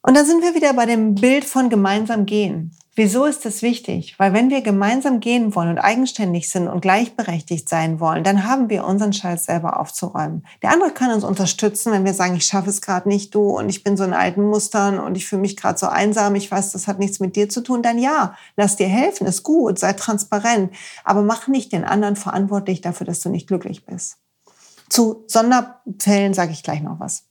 Und da sind wir wieder bei dem Bild von gemeinsam gehen. Wieso ist das wichtig? Weil wenn wir gemeinsam gehen wollen und eigenständig sind und gleichberechtigt sein wollen, dann haben wir unseren Scheiß selber aufzuräumen. Der andere kann uns unterstützen, wenn wir sagen, ich schaffe es gerade nicht, du und ich bin so in alten Mustern und ich fühle mich gerade so einsam, ich weiß, das hat nichts mit dir zu tun, dann ja, lass dir helfen, ist gut, sei transparent, aber mach nicht den anderen verantwortlich dafür, dass du nicht glücklich bist. Zu Sonderfällen sage ich gleich noch was.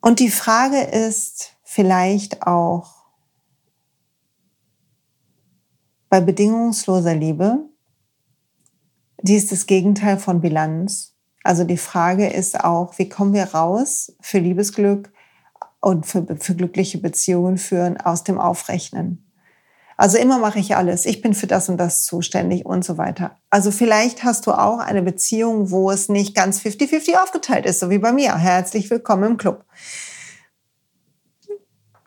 Und die Frage ist vielleicht auch bei bedingungsloser Liebe, die ist das Gegenteil von Bilanz. Also die Frage ist auch, wie kommen wir raus für Liebesglück und für, für glückliche Beziehungen führen aus dem Aufrechnen. Also immer mache ich alles. Ich bin für das und das zuständig und so weiter. Also vielleicht hast du auch eine Beziehung, wo es nicht ganz 50-50 aufgeteilt ist, so wie bei mir. Herzlich willkommen im Club.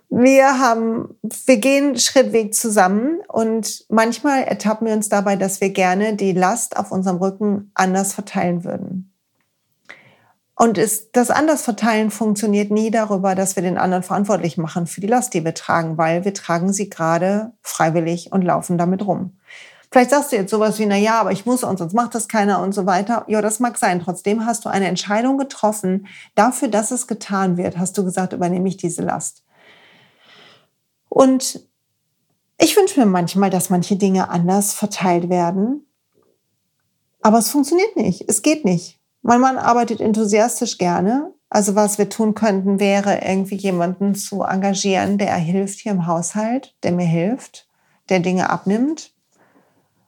Wir haben, wir gehen Schrittweg zusammen und manchmal ertappen wir uns dabei, dass wir gerne die Last auf unserem Rücken anders verteilen würden. Und es, das anders verteilen funktioniert nie darüber, dass wir den anderen verantwortlich machen für die Last, die wir tragen, weil wir tragen sie gerade freiwillig und laufen damit rum. Vielleicht sagst du jetzt sowas wie, na ja, aber ich muss und sonst macht das keiner und so weiter. Ja, das mag sein. Trotzdem hast du eine Entscheidung getroffen. Dafür, dass es getan wird, hast du gesagt, übernehme ich diese Last. Und ich wünsche mir manchmal, dass manche Dinge anders verteilt werden. Aber es funktioniert nicht. Es geht nicht. Mein Mann arbeitet enthusiastisch gerne. Also was wir tun könnten, wäre irgendwie jemanden zu engagieren, der hilft hier im Haushalt, der mir hilft, der Dinge abnimmt.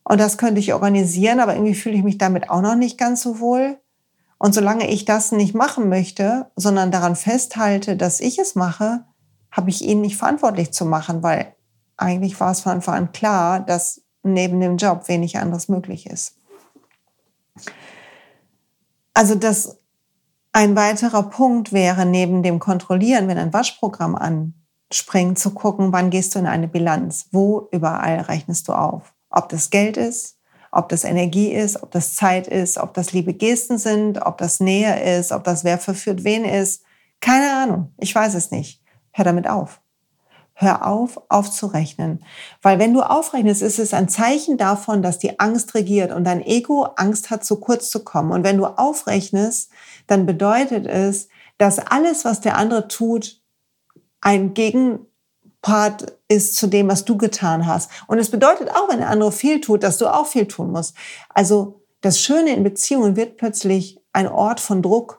Und das könnte ich organisieren, aber irgendwie fühle ich mich damit auch noch nicht ganz so wohl. Und solange ich das nicht machen möchte, sondern daran festhalte, dass ich es mache, habe ich ihn nicht verantwortlich zu machen, weil eigentlich war es von Anfang an klar, dass neben dem Job wenig anderes möglich ist. Also das ein weiterer Punkt wäre neben dem Kontrollieren, wenn ein Waschprogramm anspringt, zu gucken, wann gehst du in eine Bilanz, wo überall rechnest du auf. Ob das Geld ist, ob das Energie ist, ob das Zeit ist, ob das liebe Gesten sind, ob das Nähe ist, ob das wer verführt wen ist. Keine Ahnung, ich weiß es nicht. Hör damit auf. Hör auf, aufzurechnen. Weil wenn du aufrechnest, ist es ein Zeichen davon, dass die Angst regiert und dein Ego Angst hat, zu kurz zu kommen. Und wenn du aufrechnest, dann bedeutet es, dass alles, was der andere tut, ein Gegen Part ist zu dem, was du getan hast. Und es bedeutet auch, wenn der andere viel tut, dass du auch viel tun musst. Also das Schöne in Beziehungen wird plötzlich ein Ort von Druck.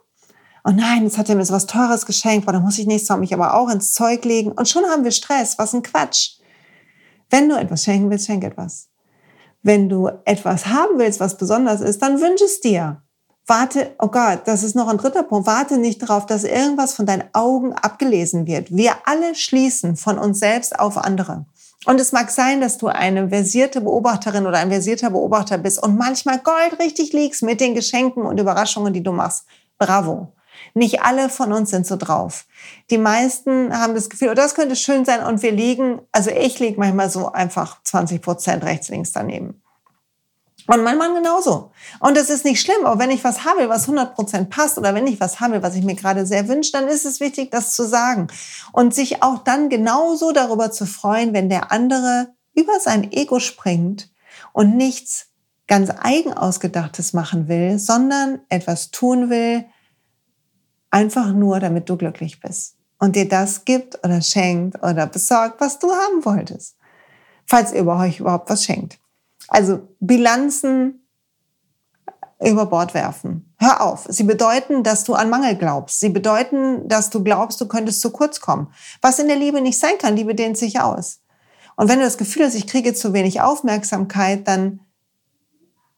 Oh nein, jetzt hat er mir so was Teures geschenkt, boah, dann muss ich nächstes Mal mich aber auch ins Zeug legen. Und schon haben wir Stress. Was ein Quatsch. Wenn du etwas schenken willst, schenk etwas. Wenn du etwas haben willst, was besonders ist, dann wünsch es dir. Warte, oh Gott, das ist noch ein dritter Punkt. Warte nicht darauf, dass irgendwas von deinen Augen abgelesen wird. Wir alle schließen von uns selbst auf andere. Und es mag sein, dass du eine versierte Beobachterin oder ein versierter Beobachter bist und manchmal goldrichtig liegst mit den Geschenken und Überraschungen, die du machst. Bravo. Nicht alle von uns sind so drauf. Die meisten haben das Gefühl, oh, das könnte schön sein und wir liegen, also ich liege manchmal so einfach 20 Prozent rechts, links daneben. Und mein Mann genauso. Und das ist nicht schlimm, aber wenn ich was habe, was 100 Prozent passt oder wenn ich was habe, was ich mir gerade sehr wünsche, dann ist es wichtig, das zu sagen. Und sich auch dann genauso darüber zu freuen, wenn der andere über sein Ego springt und nichts ganz eigen ausgedachtes machen will, sondern etwas tun will, Einfach nur, damit du glücklich bist und dir das gibt oder schenkt oder besorgt, was du haben wolltest. Falls ihr euch überhaupt was schenkt. Also Bilanzen über Bord werfen. Hör auf. Sie bedeuten, dass du an Mangel glaubst. Sie bedeuten, dass du glaubst, du könntest zu kurz kommen. Was in der Liebe nicht sein kann, Liebe dehnt sich aus. Und wenn du das Gefühl hast, ich kriege zu wenig Aufmerksamkeit, dann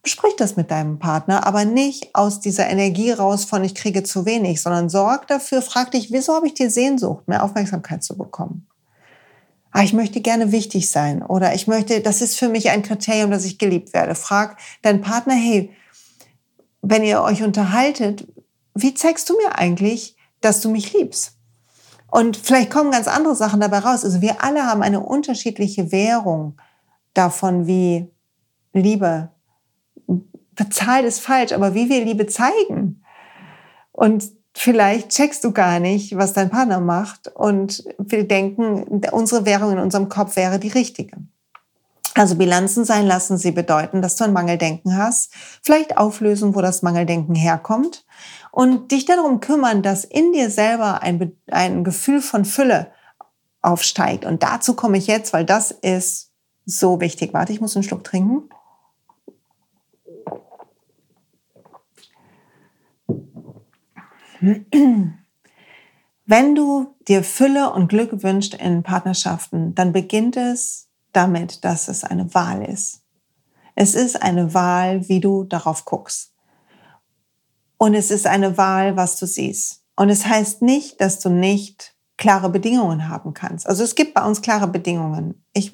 Besprich das mit deinem Partner, aber nicht aus dieser Energie raus von ich kriege zu wenig, sondern sorg dafür, frag dich, wieso habe ich die Sehnsucht, mehr Aufmerksamkeit zu bekommen? Ah, ich möchte gerne wichtig sein oder ich möchte, das ist für mich ein Kriterium, dass ich geliebt werde. Frag deinen Partner, hey, wenn ihr euch unterhaltet, wie zeigst du mir eigentlich, dass du mich liebst? Und vielleicht kommen ganz andere Sachen dabei raus. Also wir alle haben eine unterschiedliche Währung davon, wie Liebe bezahlt ist falsch, aber wie wir Liebe zeigen. Und vielleicht checkst du gar nicht, was dein Partner macht und wir denken, unsere Währung in unserem Kopf wäre die richtige. Also Bilanzen sein lassen, sie bedeuten, dass du ein Mangeldenken hast, vielleicht auflösen, wo das Mangeldenken herkommt und dich darum kümmern, dass in dir selber ein, ein Gefühl von Fülle aufsteigt. Und dazu komme ich jetzt, weil das ist so wichtig. Warte, ich muss einen Schluck trinken. Wenn du dir Fülle und Glück wünschst in Partnerschaften, dann beginnt es damit, dass es eine Wahl ist. Es ist eine Wahl, wie du darauf guckst. Und es ist eine Wahl, was du siehst. Und es heißt nicht, dass du nicht klare Bedingungen haben kannst. Also es gibt bei uns klare Bedingungen. Ich,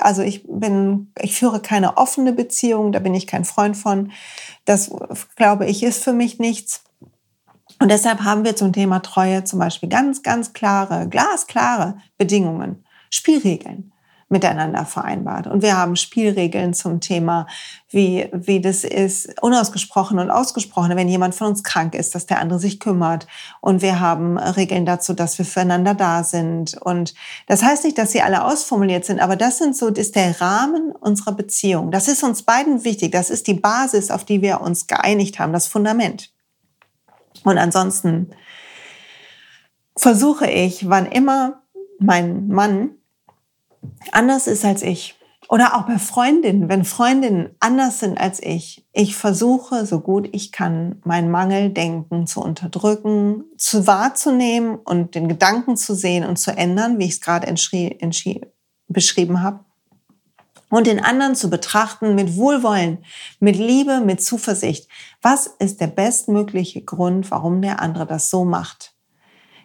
also ich bin, ich führe keine offene Beziehung, da bin ich kein Freund von. Das glaube ich ist für mich nichts. Und deshalb haben wir zum Thema Treue zum Beispiel ganz, ganz klare, glasklare Bedingungen, Spielregeln miteinander vereinbart. Und wir haben Spielregeln zum Thema, wie, wie das ist, unausgesprochen und ausgesprochen, wenn jemand von uns krank ist, dass der andere sich kümmert. Und wir haben Regeln dazu, dass wir füreinander da sind. Und das heißt nicht, dass sie alle ausformuliert sind, aber das sind so, das ist der Rahmen unserer Beziehung. Das ist uns beiden wichtig. Das ist die Basis, auf die wir uns geeinigt haben, das Fundament. Und ansonsten versuche ich, wann immer mein Mann anders ist als ich, oder auch bei Freundinnen, wenn Freundinnen anders sind als ich, ich versuche, so gut ich kann, mein Mangeldenken zu unterdrücken, zu wahrzunehmen und den Gedanken zu sehen und zu ändern, wie ich es gerade beschrieben habe und den anderen zu betrachten mit Wohlwollen, mit Liebe, mit Zuversicht. Was ist der bestmögliche Grund, warum der andere das so macht?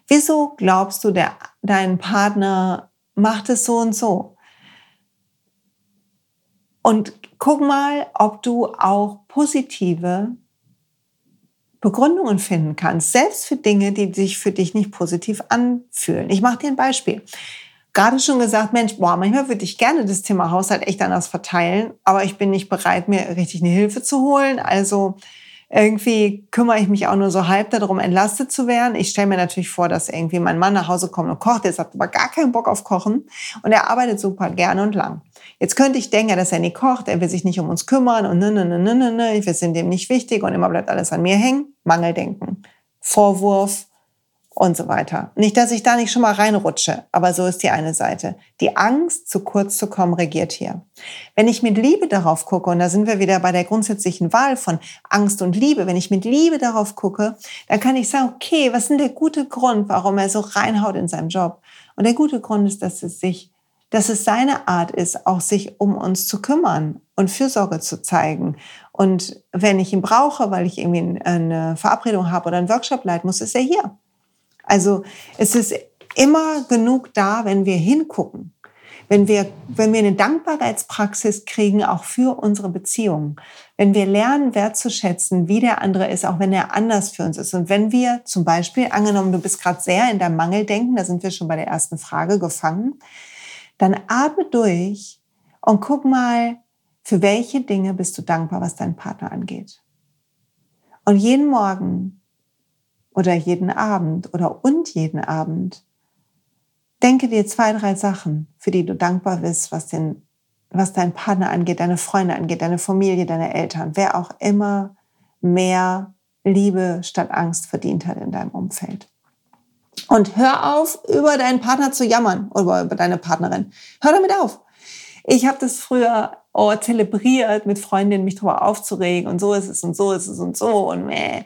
Wieso glaubst du, der, dein Partner macht es so und so? Und guck mal, ob du auch positive Begründungen finden kannst, selbst für Dinge, die sich für dich nicht positiv anfühlen. Ich mache dir ein Beispiel gerade schon gesagt, Mensch, boah, manchmal würde ich gerne das Thema Haushalt echt anders verteilen, aber ich bin nicht bereit, mir richtig eine Hilfe zu holen. Also irgendwie kümmere ich mich auch nur so halb darum, entlastet zu werden. Ich stelle mir natürlich vor, dass irgendwie mein Mann nach Hause kommt und kocht. Der hat aber gar keinen Bock auf Kochen und er arbeitet super gerne und lang. Jetzt könnte ich denken, dass er nicht kocht, er will sich nicht um uns kümmern und ne, ne, ne, ne, ne, ne, wir sind dem nicht wichtig und immer bleibt alles an mir hängen. Mangeldenken. Vorwurf, und so weiter. Nicht, dass ich da nicht schon mal reinrutsche, aber so ist die eine Seite. Die Angst, zu kurz zu kommen, regiert hier. Wenn ich mit Liebe darauf gucke, und da sind wir wieder bei der grundsätzlichen Wahl von Angst und Liebe, wenn ich mit Liebe darauf gucke, dann kann ich sagen, okay, was ist denn der gute Grund, warum er so reinhaut in seinem Job? Und der gute Grund ist, dass es sich dass es seine Art ist, auch sich um uns zu kümmern und Fürsorge zu zeigen. Und wenn ich ihn brauche, weil ich irgendwie eine Verabredung habe oder einen Workshop leiten muss, ist er hier. Also es ist immer genug da, wenn wir hingucken. Wenn wir, wenn wir eine Dankbarkeitspraxis kriegen, auch für unsere Beziehungen. Wenn wir lernen, wertzuschätzen, wie der andere ist, auch wenn er anders für uns ist. Und wenn wir zum Beispiel, angenommen, du bist gerade sehr in deinem Mangeldenken, da sind wir schon bei der ersten Frage gefangen, dann atme durch und guck mal, für welche Dinge bist du dankbar, was deinen Partner angeht. Und jeden Morgen oder jeden Abend oder und jeden Abend denke dir zwei, drei Sachen, für die du dankbar bist, was den, was deinen Partner angeht, deine Freunde angeht, deine Familie, deine Eltern, wer auch immer mehr Liebe statt Angst verdient hat in deinem Umfeld. Und hör auf, über deinen Partner zu jammern oder über deine Partnerin. Hör damit auf. Ich habe das früher oh, zelebriert, mit Freundinnen mich darüber aufzuregen und so ist es und so ist es und so und meh.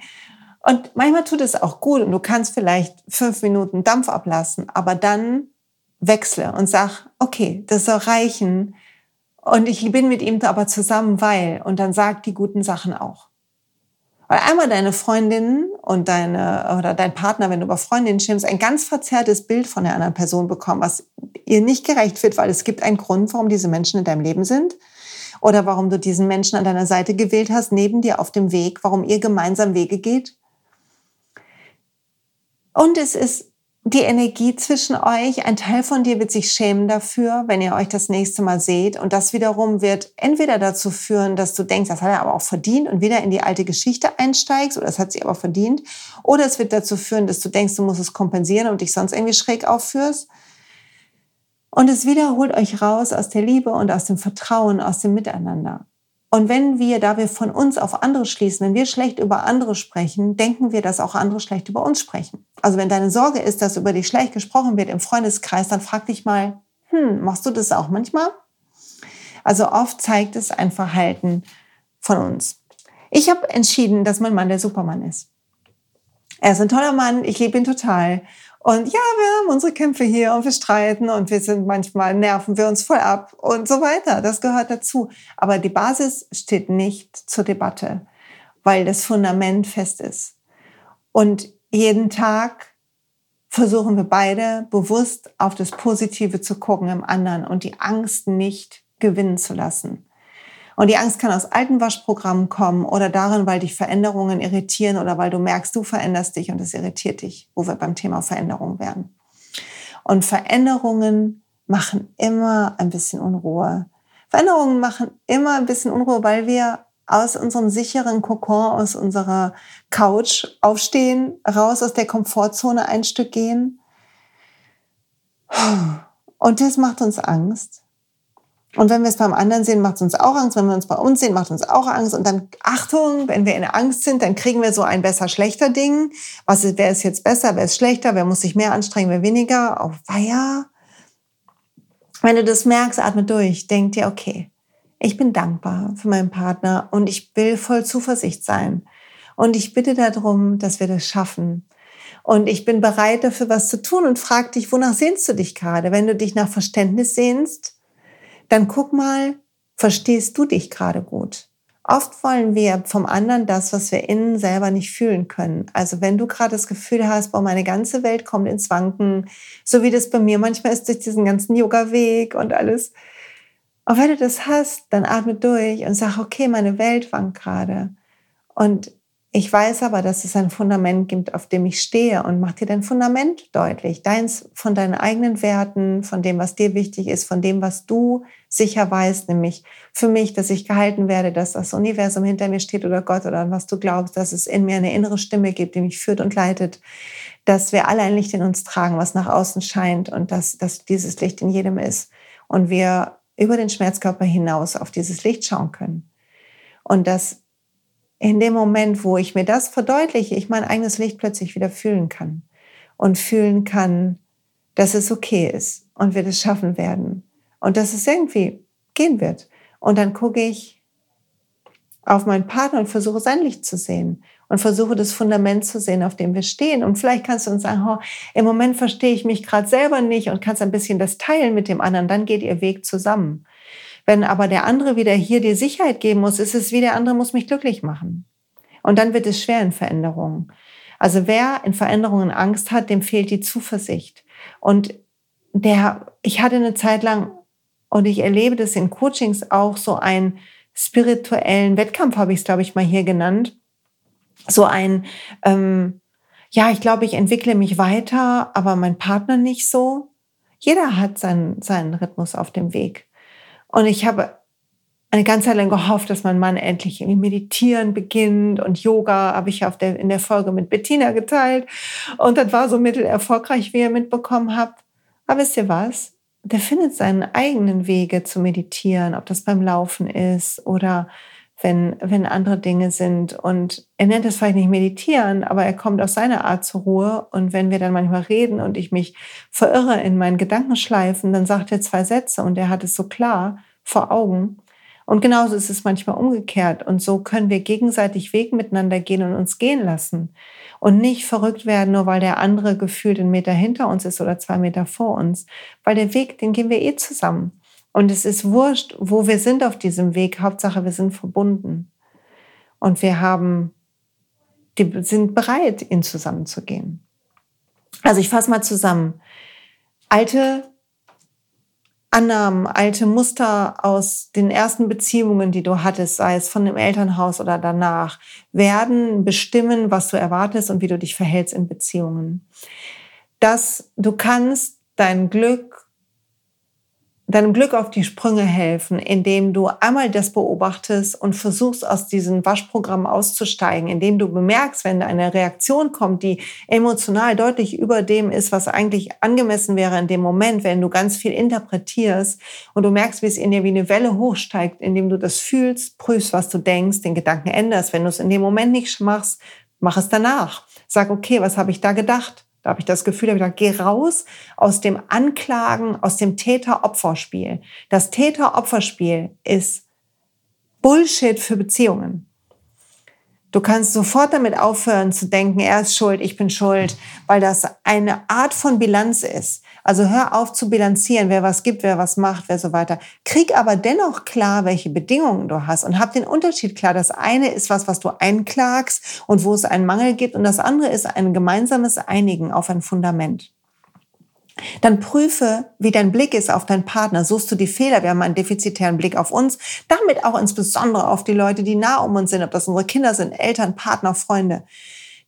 Und manchmal tut es auch gut und du kannst vielleicht fünf Minuten Dampf ablassen, aber dann wechsle und sag, okay, das soll reichen und ich bin mit ihm aber zusammen, weil und dann sag die guten Sachen auch. Weil einmal deine Freundin und deine oder dein Partner, wenn du über Freundinnen schimpfst, ein ganz verzerrtes Bild von der anderen Person bekommen, was ihr nicht gerecht wird, weil es gibt einen Grund, warum diese Menschen in deinem Leben sind oder warum du diesen Menschen an deiner Seite gewählt hast, neben dir auf dem Weg, warum ihr gemeinsam Wege geht. Und es ist die Energie zwischen euch. Ein Teil von dir wird sich schämen dafür, wenn ihr euch das nächste Mal seht. Und das wiederum wird entweder dazu führen, dass du denkst, das hat er aber auch verdient und wieder in die alte Geschichte einsteigst oder das hat sie aber verdient. Oder es wird dazu führen, dass du denkst, du musst es kompensieren und dich sonst irgendwie schräg aufführst. Und es wiederholt euch raus aus der Liebe und aus dem Vertrauen, aus dem Miteinander. Und wenn wir, da wir von uns auf andere schließen, wenn wir schlecht über andere sprechen, denken wir, dass auch andere schlecht über uns sprechen. Also wenn deine Sorge ist, dass über dich schlecht gesprochen wird im Freundeskreis, dann frag dich mal, hm, machst du das auch manchmal? Also oft zeigt es ein Verhalten von uns. Ich habe entschieden, dass mein Mann der Supermann ist. Er ist ein toller Mann, ich liebe ihn total. Und ja, wir haben unsere Kämpfe hier und wir streiten und wir sind manchmal nerven wir uns voll ab und so weiter. Das gehört dazu. Aber die Basis steht nicht zur Debatte, weil das Fundament fest ist. Und jeden Tag versuchen wir beide bewusst auf das Positive zu gucken im anderen und die Angst nicht gewinnen zu lassen. Und die Angst kann aus alten Waschprogrammen kommen oder darin, weil dich Veränderungen irritieren oder weil du merkst, du veränderst dich und es irritiert dich, wo wir beim Thema Veränderung werden. Und Veränderungen machen immer ein bisschen Unruhe. Veränderungen machen immer ein bisschen Unruhe, weil wir aus unserem sicheren Kokon, aus unserer Couch aufstehen, raus aus der Komfortzone ein Stück gehen. Und das macht uns Angst. Und wenn wir es beim anderen sehen, macht es uns auch Angst. Wenn wir uns bei uns sehen, macht uns auch Angst. Und dann, Achtung, wenn wir in Angst sind, dann kriegen wir so ein besser-schlechter Ding. Was ist, wer ist jetzt besser, wer ist schlechter, wer muss sich mehr anstrengen, wer weniger? Oh, weia. Wenn du das merkst, atme durch. Denk dir, okay, ich bin dankbar für meinen Partner und ich will voll Zuversicht sein. Und ich bitte darum, dass wir das schaffen. Und ich bin bereit, dafür was zu tun und frag dich, wonach sehnst du dich gerade? Wenn du dich nach Verständnis sehnst, dann guck mal, verstehst du dich gerade gut? Oft wollen wir vom anderen das, was wir innen selber nicht fühlen können. Also wenn du gerade das Gefühl hast, boah, meine ganze Welt kommt ins Wanken, so wie das bei mir manchmal ist durch diesen ganzen Yoga-Weg und alles. Und wenn du das hast, dann atme durch und sag, okay, meine Welt wankt gerade. Und ich weiß aber, dass es ein Fundament gibt, auf dem ich stehe und mach dir dein Fundament deutlich. Deins von deinen eigenen Werten, von dem, was dir wichtig ist, von dem, was du sicher weißt, nämlich für mich, dass ich gehalten werde, dass das Universum hinter mir steht oder Gott oder was du glaubst, dass es in mir eine innere Stimme gibt, die mich führt und leitet, dass wir alle ein Licht in uns tragen, was nach außen scheint und dass, dass dieses Licht in jedem ist und wir über den Schmerzkörper hinaus auf dieses Licht schauen können. Und dass in dem Moment, wo ich mir das verdeutliche, ich mein eigenes Licht plötzlich wieder fühlen kann. und fühlen kann, dass es okay ist und wir das schaffen werden und dass es irgendwie gehen wird. Und dann gucke ich auf meinen Partner und versuche sein Licht zu sehen und versuche das Fundament zu sehen, auf dem wir stehen. Und vielleicht kannst du uns sagen, oh, im Moment verstehe ich mich gerade selber nicht und kannst ein bisschen das teilen mit dem anderen, dann geht ihr Weg zusammen. Wenn aber der andere wieder hier die Sicherheit geben muss, ist es wie der andere muss mich glücklich machen. Und dann wird es schwer in Veränderungen. Also wer in Veränderungen Angst hat, dem fehlt die Zuversicht. Und der, ich hatte eine Zeit lang, und ich erlebe das in Coachings auch, so einen spirituellen Wettkampf, habe ich es, glaube ich, mal hier genannt. So ein, ähm, ja, ich glaube, ich entwickle mich weiter, aber mein Partner nicht so. Jeder hat seinen, seinen Rhythmus auf dem Weg. Und ich habe eine ganze Zeit lang gehofft, dass mein Mann endlich irgendwie meditieren beginnt und Yoga habe ich auf der, in der Folge mit Bettina geteilt. Und das war so mittel erfolgreich, wie ihr mitbekommen habt. Aber wisst ihr was? Der findet seinen eigenen Wege zu meditieren, ob das beim Laufen ist oder wenn, wenn andere Dinge sind. Und er nennt es vielleicht nicht meditieren, aber er kommt aus seiner Art zur Ruhe. Und wenn wir dann manchmal reden und ich mich verirre in meinen Gedankenschleifen, dann sagt er zwei Sätze und er hat es so klar vor Augen. Und genauso ist es manchmal umgekehrt. Und so können wir gegenseitig Weg miteinander gehen und uns gehen lassen. Und nicht verrückt werden, nur weil der andere gefühlt einen Meter hinter uns ist oder zwei Meter vor uns. Weil der Weg, den gehen wir eh zusammen. Und es ist wurscht, wo wir sind auf diesem Weg. Hauptsache, wir sind verbunden. Und wir haben, die sind bereit, ihn zusammenzugehen. Also ich fasse mal zusammen. Alte Annahmen, alte Muster aus den ersten Beziehungen, die du hattest, sei es von dem Elternhaus oder danach, werden bestimmen, was du erwartest und wie du dich verhältst in Beziehungen. Dass du kannst dein Glück deinem Glück auf die Sprünge helfen, indem du einmal das beobachtest und versuchst, aus diesem Waschprogramm auszusteigen, indem du bemerkst, wenn eine Reaktion kommt, die emotional deutlich über dem ist, was eigentlich angemessen wäre in dem Moment, wenn du ganz viel interpretierst und du merkst, wie es in dir wie eine Welle hochsteigt, indem du das fühlst, prüfst, was du denkst, den Gedanken änderst. Wenn du es in dem Moment nicht machst, mach es danach. Sag, okay, was habe ich da gedacht? Da habe ich das Gefühl, da habe ich gedacht, geh raus aus dem Anklagen, aus dem Täter-Opfer-Spiel. Das Täter-Opfer-Spiel ist Bullshit für Beziehungen. Du kannst sofort damit aufhören zu denken, er ist schuld, ich bin schuld, weil das eine Art von Bilanz ist. Also hör auf zu bilanzieren, wer was gibt, wer was macht, wer so weiter. Krieg aber dennoch klar, welche Bedingungen du hast und hab den Unterschied klar. Das eine ist was, was du einklagst und wo es einen Mangel gibt und das andere ist ein gemeinsames Einigen auf ein Fundament. Dann prüfe, wie dein Blick ist auf deinen Partner. Suchst du die Fehler? Wir haben einen defizitären Blick auf uns. Damit auch insbesondere auf die Leute, die nah um uns sind, ob das unsere Kinder sind, Eltern, Partner, Freunde.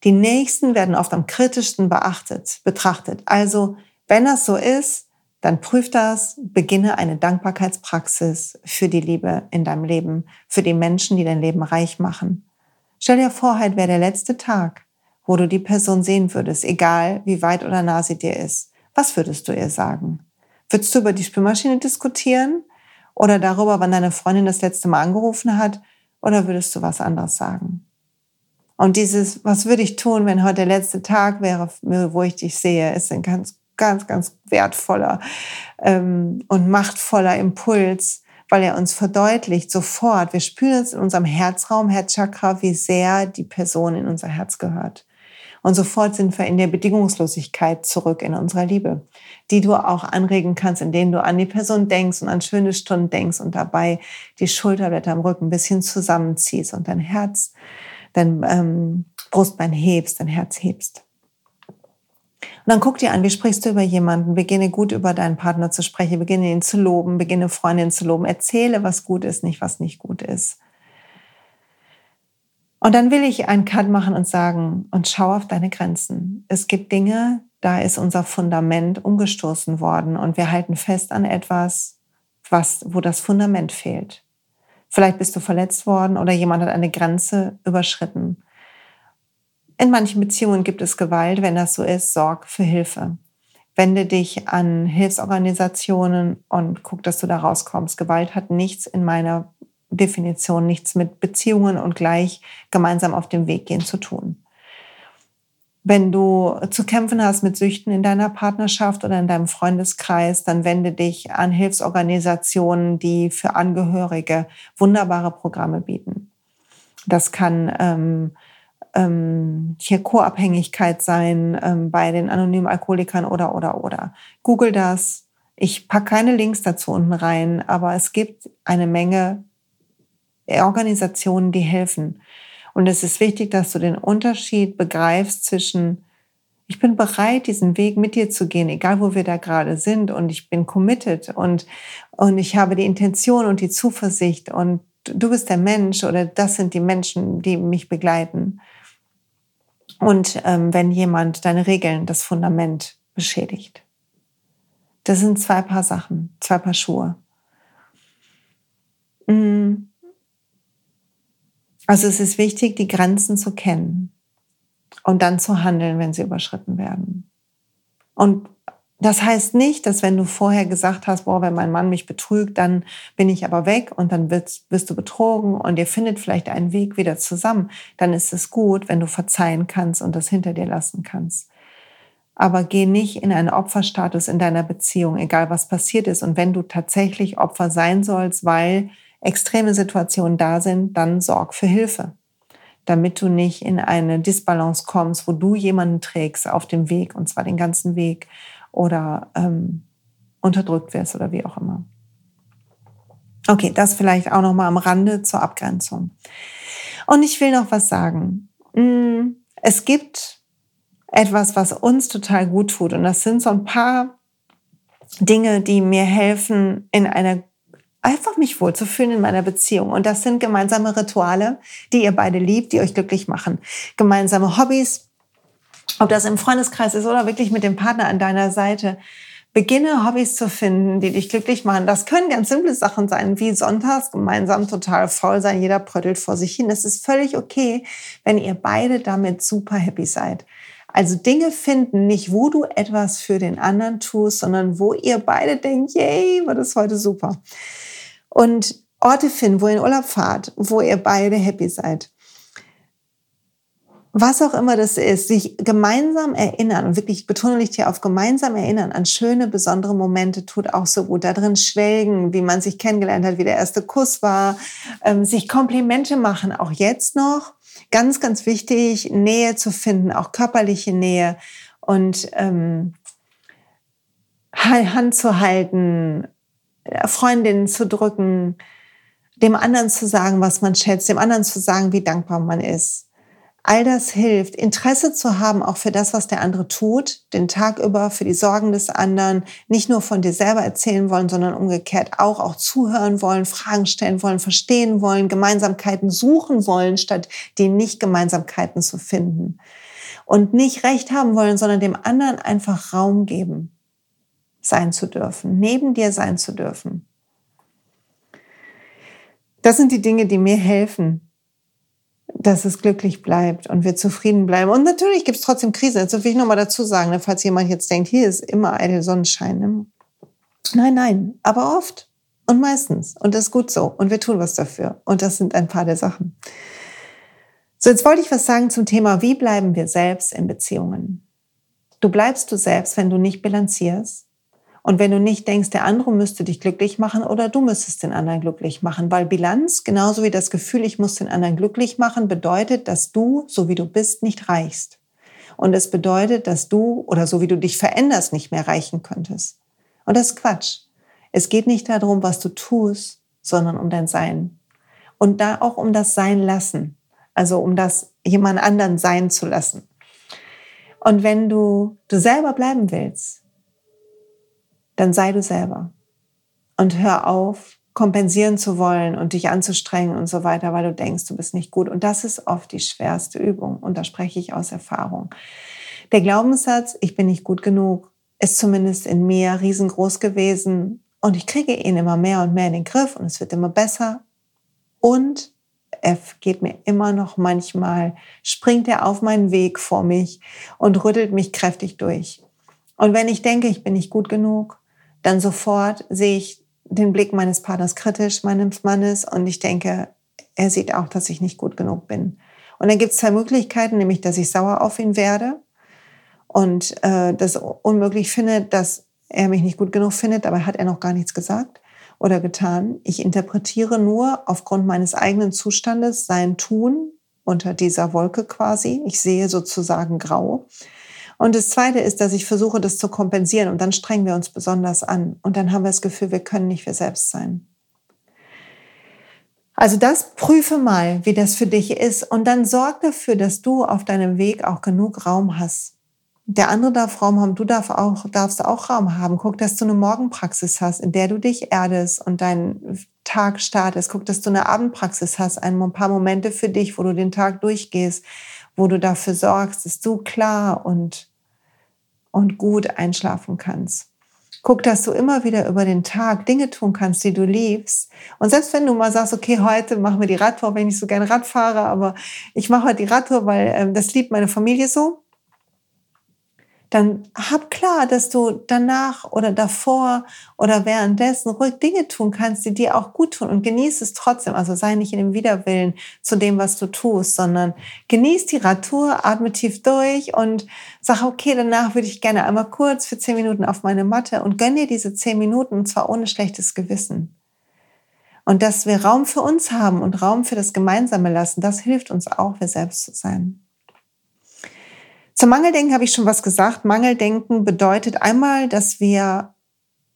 Die Nächsten werden oft am kritischsten beachtet, betrachtet. Also wenn das so ist, dann prüf das, beginne eine Dankbarkeitspraxis für die Liebe in deinem Leben, für die Menschen, die dein Leben reich machen. Stell dir vor, heute wäre der letzte Tag, wo du die Person sehen würdest, egal wie weit oder nah sie dir ist. Was würdest du ihr sagen? Würdest du über die Spülmaschine diskutieren oder darüber, wann deine Freundin das letzte Mal angerufen hat oder würdest du was anderes sagen? Und dieses, was würde ich tun, wenn heute der letzte Tag wäre, wo ich dich sehe, ist ein ganz ganz, ganz wertvoller ähm, und machtvoller Impuls, weil er uns verdeutlicht sofort, wir spüren es in unserem Herzraum, Herzchakra, wie sehr die Person in unser Herz gehört. Und sofort sind wir in der Bedingungslosigkeit zurück in unserer Liebe, die du auch anregen kannst, indem du an die Person denkst und an schöne Stunden denkst und dabei die Schulterblätter am Rücken ein bisschen zusammenziehst und dein Herz, dein ähm, Brustbein hebst, dein Herz hebst. Und dann guck dir an, wie sprichst du über jemanden, beginne gut über deinen Partner zu sprechen, beginne ihn zu loben, beginne Freundin zu loben, erzähle, was gut ist, nicht was nicht gut ist. Und dann will ich einen Cut machen und sagen, und schau auf deine Grenzen. Es gibt Dinge, da ist unser Fundament umgestoßen worden und wir halten fest an etwas, was, wo das Fundament fehlt. Vielleicht bist du verletzt worden oder jemand hat eine Grenze überschritten. In manchen Beziehungen gibt es Gewalt. Wenn das so ist, sorg für Hilfe. Wende dich an Hilfsorganisationen und guck, dass du da rauskommst. Gewalt hat nichts in meiner Definition, nichts mit Beziehungen und gleich gemeinsam auf dem Weg gehen zu tun. Wenn du zu kämpfen hast mit Süchten in deiner Partnerschaft oder in deinem Freundeskreis, dann wende dich an Hilfsorganisationen, die für Angehörige wunderbare Programme bieten. Das kann ähm, ähm, hier Co-Abhängigkeit sein ähm, bei den anonymen Alkoholikern oder, oder, oder. Google das. Ich packe keine Links dazu unten rein, aber es gibt eine Menge Organisationen, die helfen. Und es ist wichtig, dass du den Unterschied begreifst zwischen, ich bin bereit, diesen Weg mit dir zu gehen, egal wo wir da gerade sind, und ich bin committed und, und ich habe die Intention und die Zuversicht und du bist der Mensch oder das sind die Menschen, die mich begleiten. Und ähm, wenn jemand deine Regeln, das Fundament beschädigt. Das sind zwei Paar Sachen, zwei Paar Schuhe. Mhm. Also es ist wichtig, die Grenzen zu kennen und dann zu handeln, wenn sie überschritten werden. Und das heißt nicht, dass wenn du vorher gesagt hast, boah, wenn mein Mann mich betrügt, dann bin ich aber weg und dann wirst, wirst du betrogen und ihr findet vielleicht einen Weg wieder zusammen. Dann ist es gut, wenn du verzeihen kannst und das hinter dir lassen kannst. Aber geh nicht in einen Opferstatus in deiner Beziehung, egal was passiert ist. Und wenn du tatsächlich Opfer sein sollst, weil extreme Situationen da sind, dann sorg für Hilfe, damit du nicht in eine Disbalance kommst, wo du jemanden trägst auf dem Weg, und zwar den ganzen Weg, oder ähm, unterdrückt wirst oder wie auch immer. Okay, das vielleicht auch noch mal am Rande zur Abgrenzung. Und ich will noch was sagen. Mm, es gibt etwas, was uns total gut tut, und das sind so ein paar Dinge, die mir helfen, in einer einfach mich wohlzufühlen in meiner Beziehung. Und das sind gemeinsame Rituale, die ihr beide liebt, die euch glücklich machen. Gemeinsame Hobbys, ob das im Freundeskreis ist oder wirklich mit dem Partner an deiner Seite. Beginne Hobbys zu finden, die dich glücklich machen. Das können ganz simple Sachen sein, wie sonntags gemeinsam total faul sein, jeder pröttelt vor sich hin. Es ist völlig okay, wenn ihr beide damit super happy seid. Also Dinge finden, nicht wo du etwas für den anderen tust, sondern wo ihr beide denkt, yay, war das heute super und Orte finden, wo ihr in Urlaub fahrt, wo ihr beide happy seid. Was auch immer das ist, sich gemeinsam erinnern, und wirklich betone ich hier auf gemeinsam erinnern an schöne, besondere Momente, tut auch so gut. Da drin schwelgen, wie man sich kennengelernt hat, wie der erste Kuss war, ähm, sich Komplimente machen, auch jetzt noch. Ganz, ganz wichtig, Nähe zu finden, auch körperliche Nähe und ähm, Hand zu halten, Freundinnen zu drücken, dem anderen zu sagen, was man schätzt, dem anderen zu sagen, wie dankbar man ist. All das hilft, Interesse zu haben, auch für das, was der andere tut, den Tag über, für die Sorgen des anderen, nicht nur von dir selber erzählen wollen, sondern umgekehrt auch, auch zuhören wollen, Fragen stellen wollen, verstehen wollen, Gemeinsamkeiten suchen wollen, statt die Nicht-Gemeinsamkeiten zu finden. Und nicht Recht haben wollen, sondern dem anderen einfach Raum geben sein zu dürfen, neben dir sein zu dürfen. Das sind die Dinge, die mir helfen, dass es glücklich bleibt und wir zufrieden bleiben. Und natürlich gibt es trotzdem Krisen. Das will ich nochmal dazu sagen, ne, falls jemand jetzt denkt, hier ist immer eitel Sonnenschein. Ne? Nein, nein, aber oft und meistens. Und das ist gut so. Und wir tun was dafür. Und das sind ein paar der Sachen. So, jetzt wollte ich was sagen zum Thema, wie bleiben wir selbst in Beziehungen? Du bleibst du selbst, wenn du nicht bilanzierst, und wenn du nicht denkst, der andere müsste dich glücklich machen oder du müsstest den anderen glücklich machen, weil Bilanz, genauso wie das Gefühl, ich muss den anderen glücklich machen, bedeutet, dass du, so wie du bist, nicht reichst. Und es bedeutet, dass du oder so wie du dich veränderst, nicht mehr reichen könntest. Und das ist Quatsch. Es geht nicht darum, was du tust, sondern um dein Sein. Und da auch um das Sein lassen. Also um das jemand anderen sein zu lassen. Und wenn du du selber bleiben willst, dann sei du selber. Und hör auf, kompensieren zu wollen und dich anzustrengen und so weiter, weil du denkst, du bist nicht gut. Und das ist oft die schwerste Übung. Und da spreche ich aus Erfahrung. Der Glaubenssatz, ich bin nicht gut genug, ist zumindest in mir riesengroß gewesen. Und ich kriege ihn immer mehr und mehr in den Griff und es wird immer besser. Und er geht mir immer noch manchmal, springt er auf meinen Weg vor mich und rüttelt mich kräftig durch. Und wenn ich denke, ich bin nicht gut genug, dann sofort sehe ich den Blick meines Partners kritisch, meines Mannes, und ich denke, er sieht auch, dass ich nicht gut genug bin. Und dann gibt es zwei Möglichkeiten, nämlich, dass ich sauer auf ihn werde und äh, das unmöglich findet, dass er mich nicht gut genug findet, dabei hat er noch gar nichts gesagt oder getan. Ich interpretiere nur aufgrund meines eigenen Zustandes sein Tun unter dieser Wolke quasi. Ich sehe sozusagen grau. Und das Zweite ist, dass ich versuche, das zu kompensieren und dann strengen wir uns besonders an und dann haben wir das Gefühl, wir können nicht wir selbst sein. Also das prüfe mal, wie das für dich ist und dann sorg dafür, dass du auf deinem Weg auch genug Raum hast der andere darf Raum haben, du darf auch, darfst auch Raum haben. Guck, dass du eine Morgenpraxis hast, in der du dich erdest und deinen Tag startest. Guck, dass du eine Abendpraxis hast, ein paar Momente für dich, wo du den Tag durchgehst, wo du dafür sorgst, dass du klar und, und gut einschlafen kannst. Guck, dass du immer wieder über den Tag Dinge tun kannst, die du liebst. Und selbst wenn du mal sagst, okay, heute machen wir die Radtour, wenn ich so gerne Rad fahre, aber ich mache heute die Radtour, weil ähm, das liebt meine Familie so dann hab klar, dass du danach oder davor oder währenddessen ruhig Dinge tun kannst, die dir auch gut tun und genieß es trotzdem. Also sei nicht in dem Widerwillen zu dem, was du tust, sondern genieß die Radtour, atme tief durch und sag, okay, danach würde ich gerne einmal kurz für zehn Minuten auf meine Matte und gönn dir diese zehn Minuten und zwar ohne schlechtes Gewissen. Und dass wir Raum für uns haben und Raum für das Gemeinsame lassen, das hilft uns auch, wir selbst zu sein. Zum Mangeldenken habe ich schon was gesagt. Mangeldenken bedeutet einmal, dass wir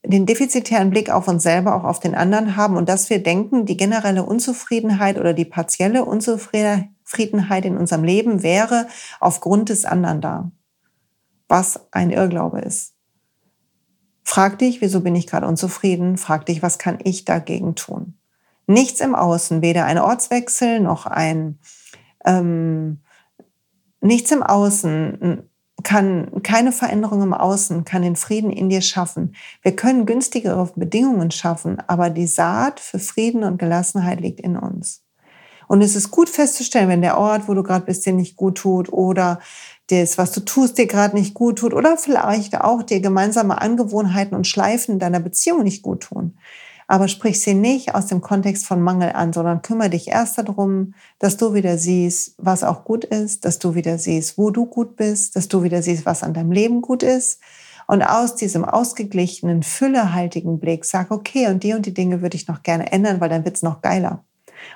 den defizitären Blick auf uns selber, auch auf den anderen haben und dass wir denken, die generelle Unzufriedenheit oder die partielle Unzufriedenheit in unserem Leben wäre aufgrund des anderen da. Was ein Irrglaube ist. Frag dich, wieso bin ich gerade unzufrieden? Frag dich, was kann ich dagegen tun? Nichts im Außen, weder ein Ortswechsel noch ein ähm, Nichts im Außen kann, keine Veränderung im Außen kann den Frieden in dir schaffen. Wir können günstigere Bedingungen schaffen, aber die Saat für Frieden und Gelassenheit liegt in uns. Und es ist gut festzustellen, wenn der Ort, wo du gerade bist, dir nicht gut tut oder das, was du tust, dir gerade nicht gut tut oder vielleicht auch dir gemeinsame Angewohnheiten und Schleifen deiner Beziehung nicht gut tun aber sprich sie nicht aus dem Kontext von Mangel an, sondern kümmere dich erst darum, dass du wieder siehst, was auch gut ist, dass du wieder siehst, wo du gut bist, dass du wieder siehst, was an deinem Leben gut ist. Und aus diesem ausgeglichenen, füllehaltigen Blick sag, okay, und die und die Dinge würde ich noch gerne ändern, weil dann wird's noch geiler.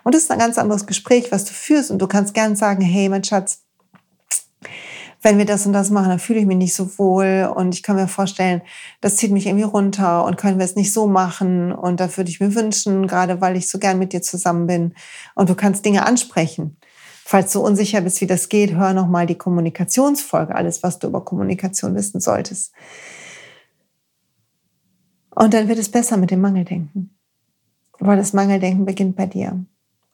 Und das ist ein ganz anderes Gespräch, was du führst. Und du kannst gern sagen, hey, mein Schatz, wenn wir das und das machen, dann fühle ich mich nicht so wohl und ich kann mir vorstellen, das zieht mich irgendwie runter und können wir es nicht so machen und da würde ich mir wünschen, gerade weil ich so gern mit dir zusammen bin und du kannst Dinge ansprechen. Falls du unsicher bist, wie das geht, hör nochmal die Kommunikationsfolge, alles, was du über Kommunikation wissen solltest. Und dann wird es besser mit dem Mangeldenken. Weil das Mangeldenken beginnt bei dir.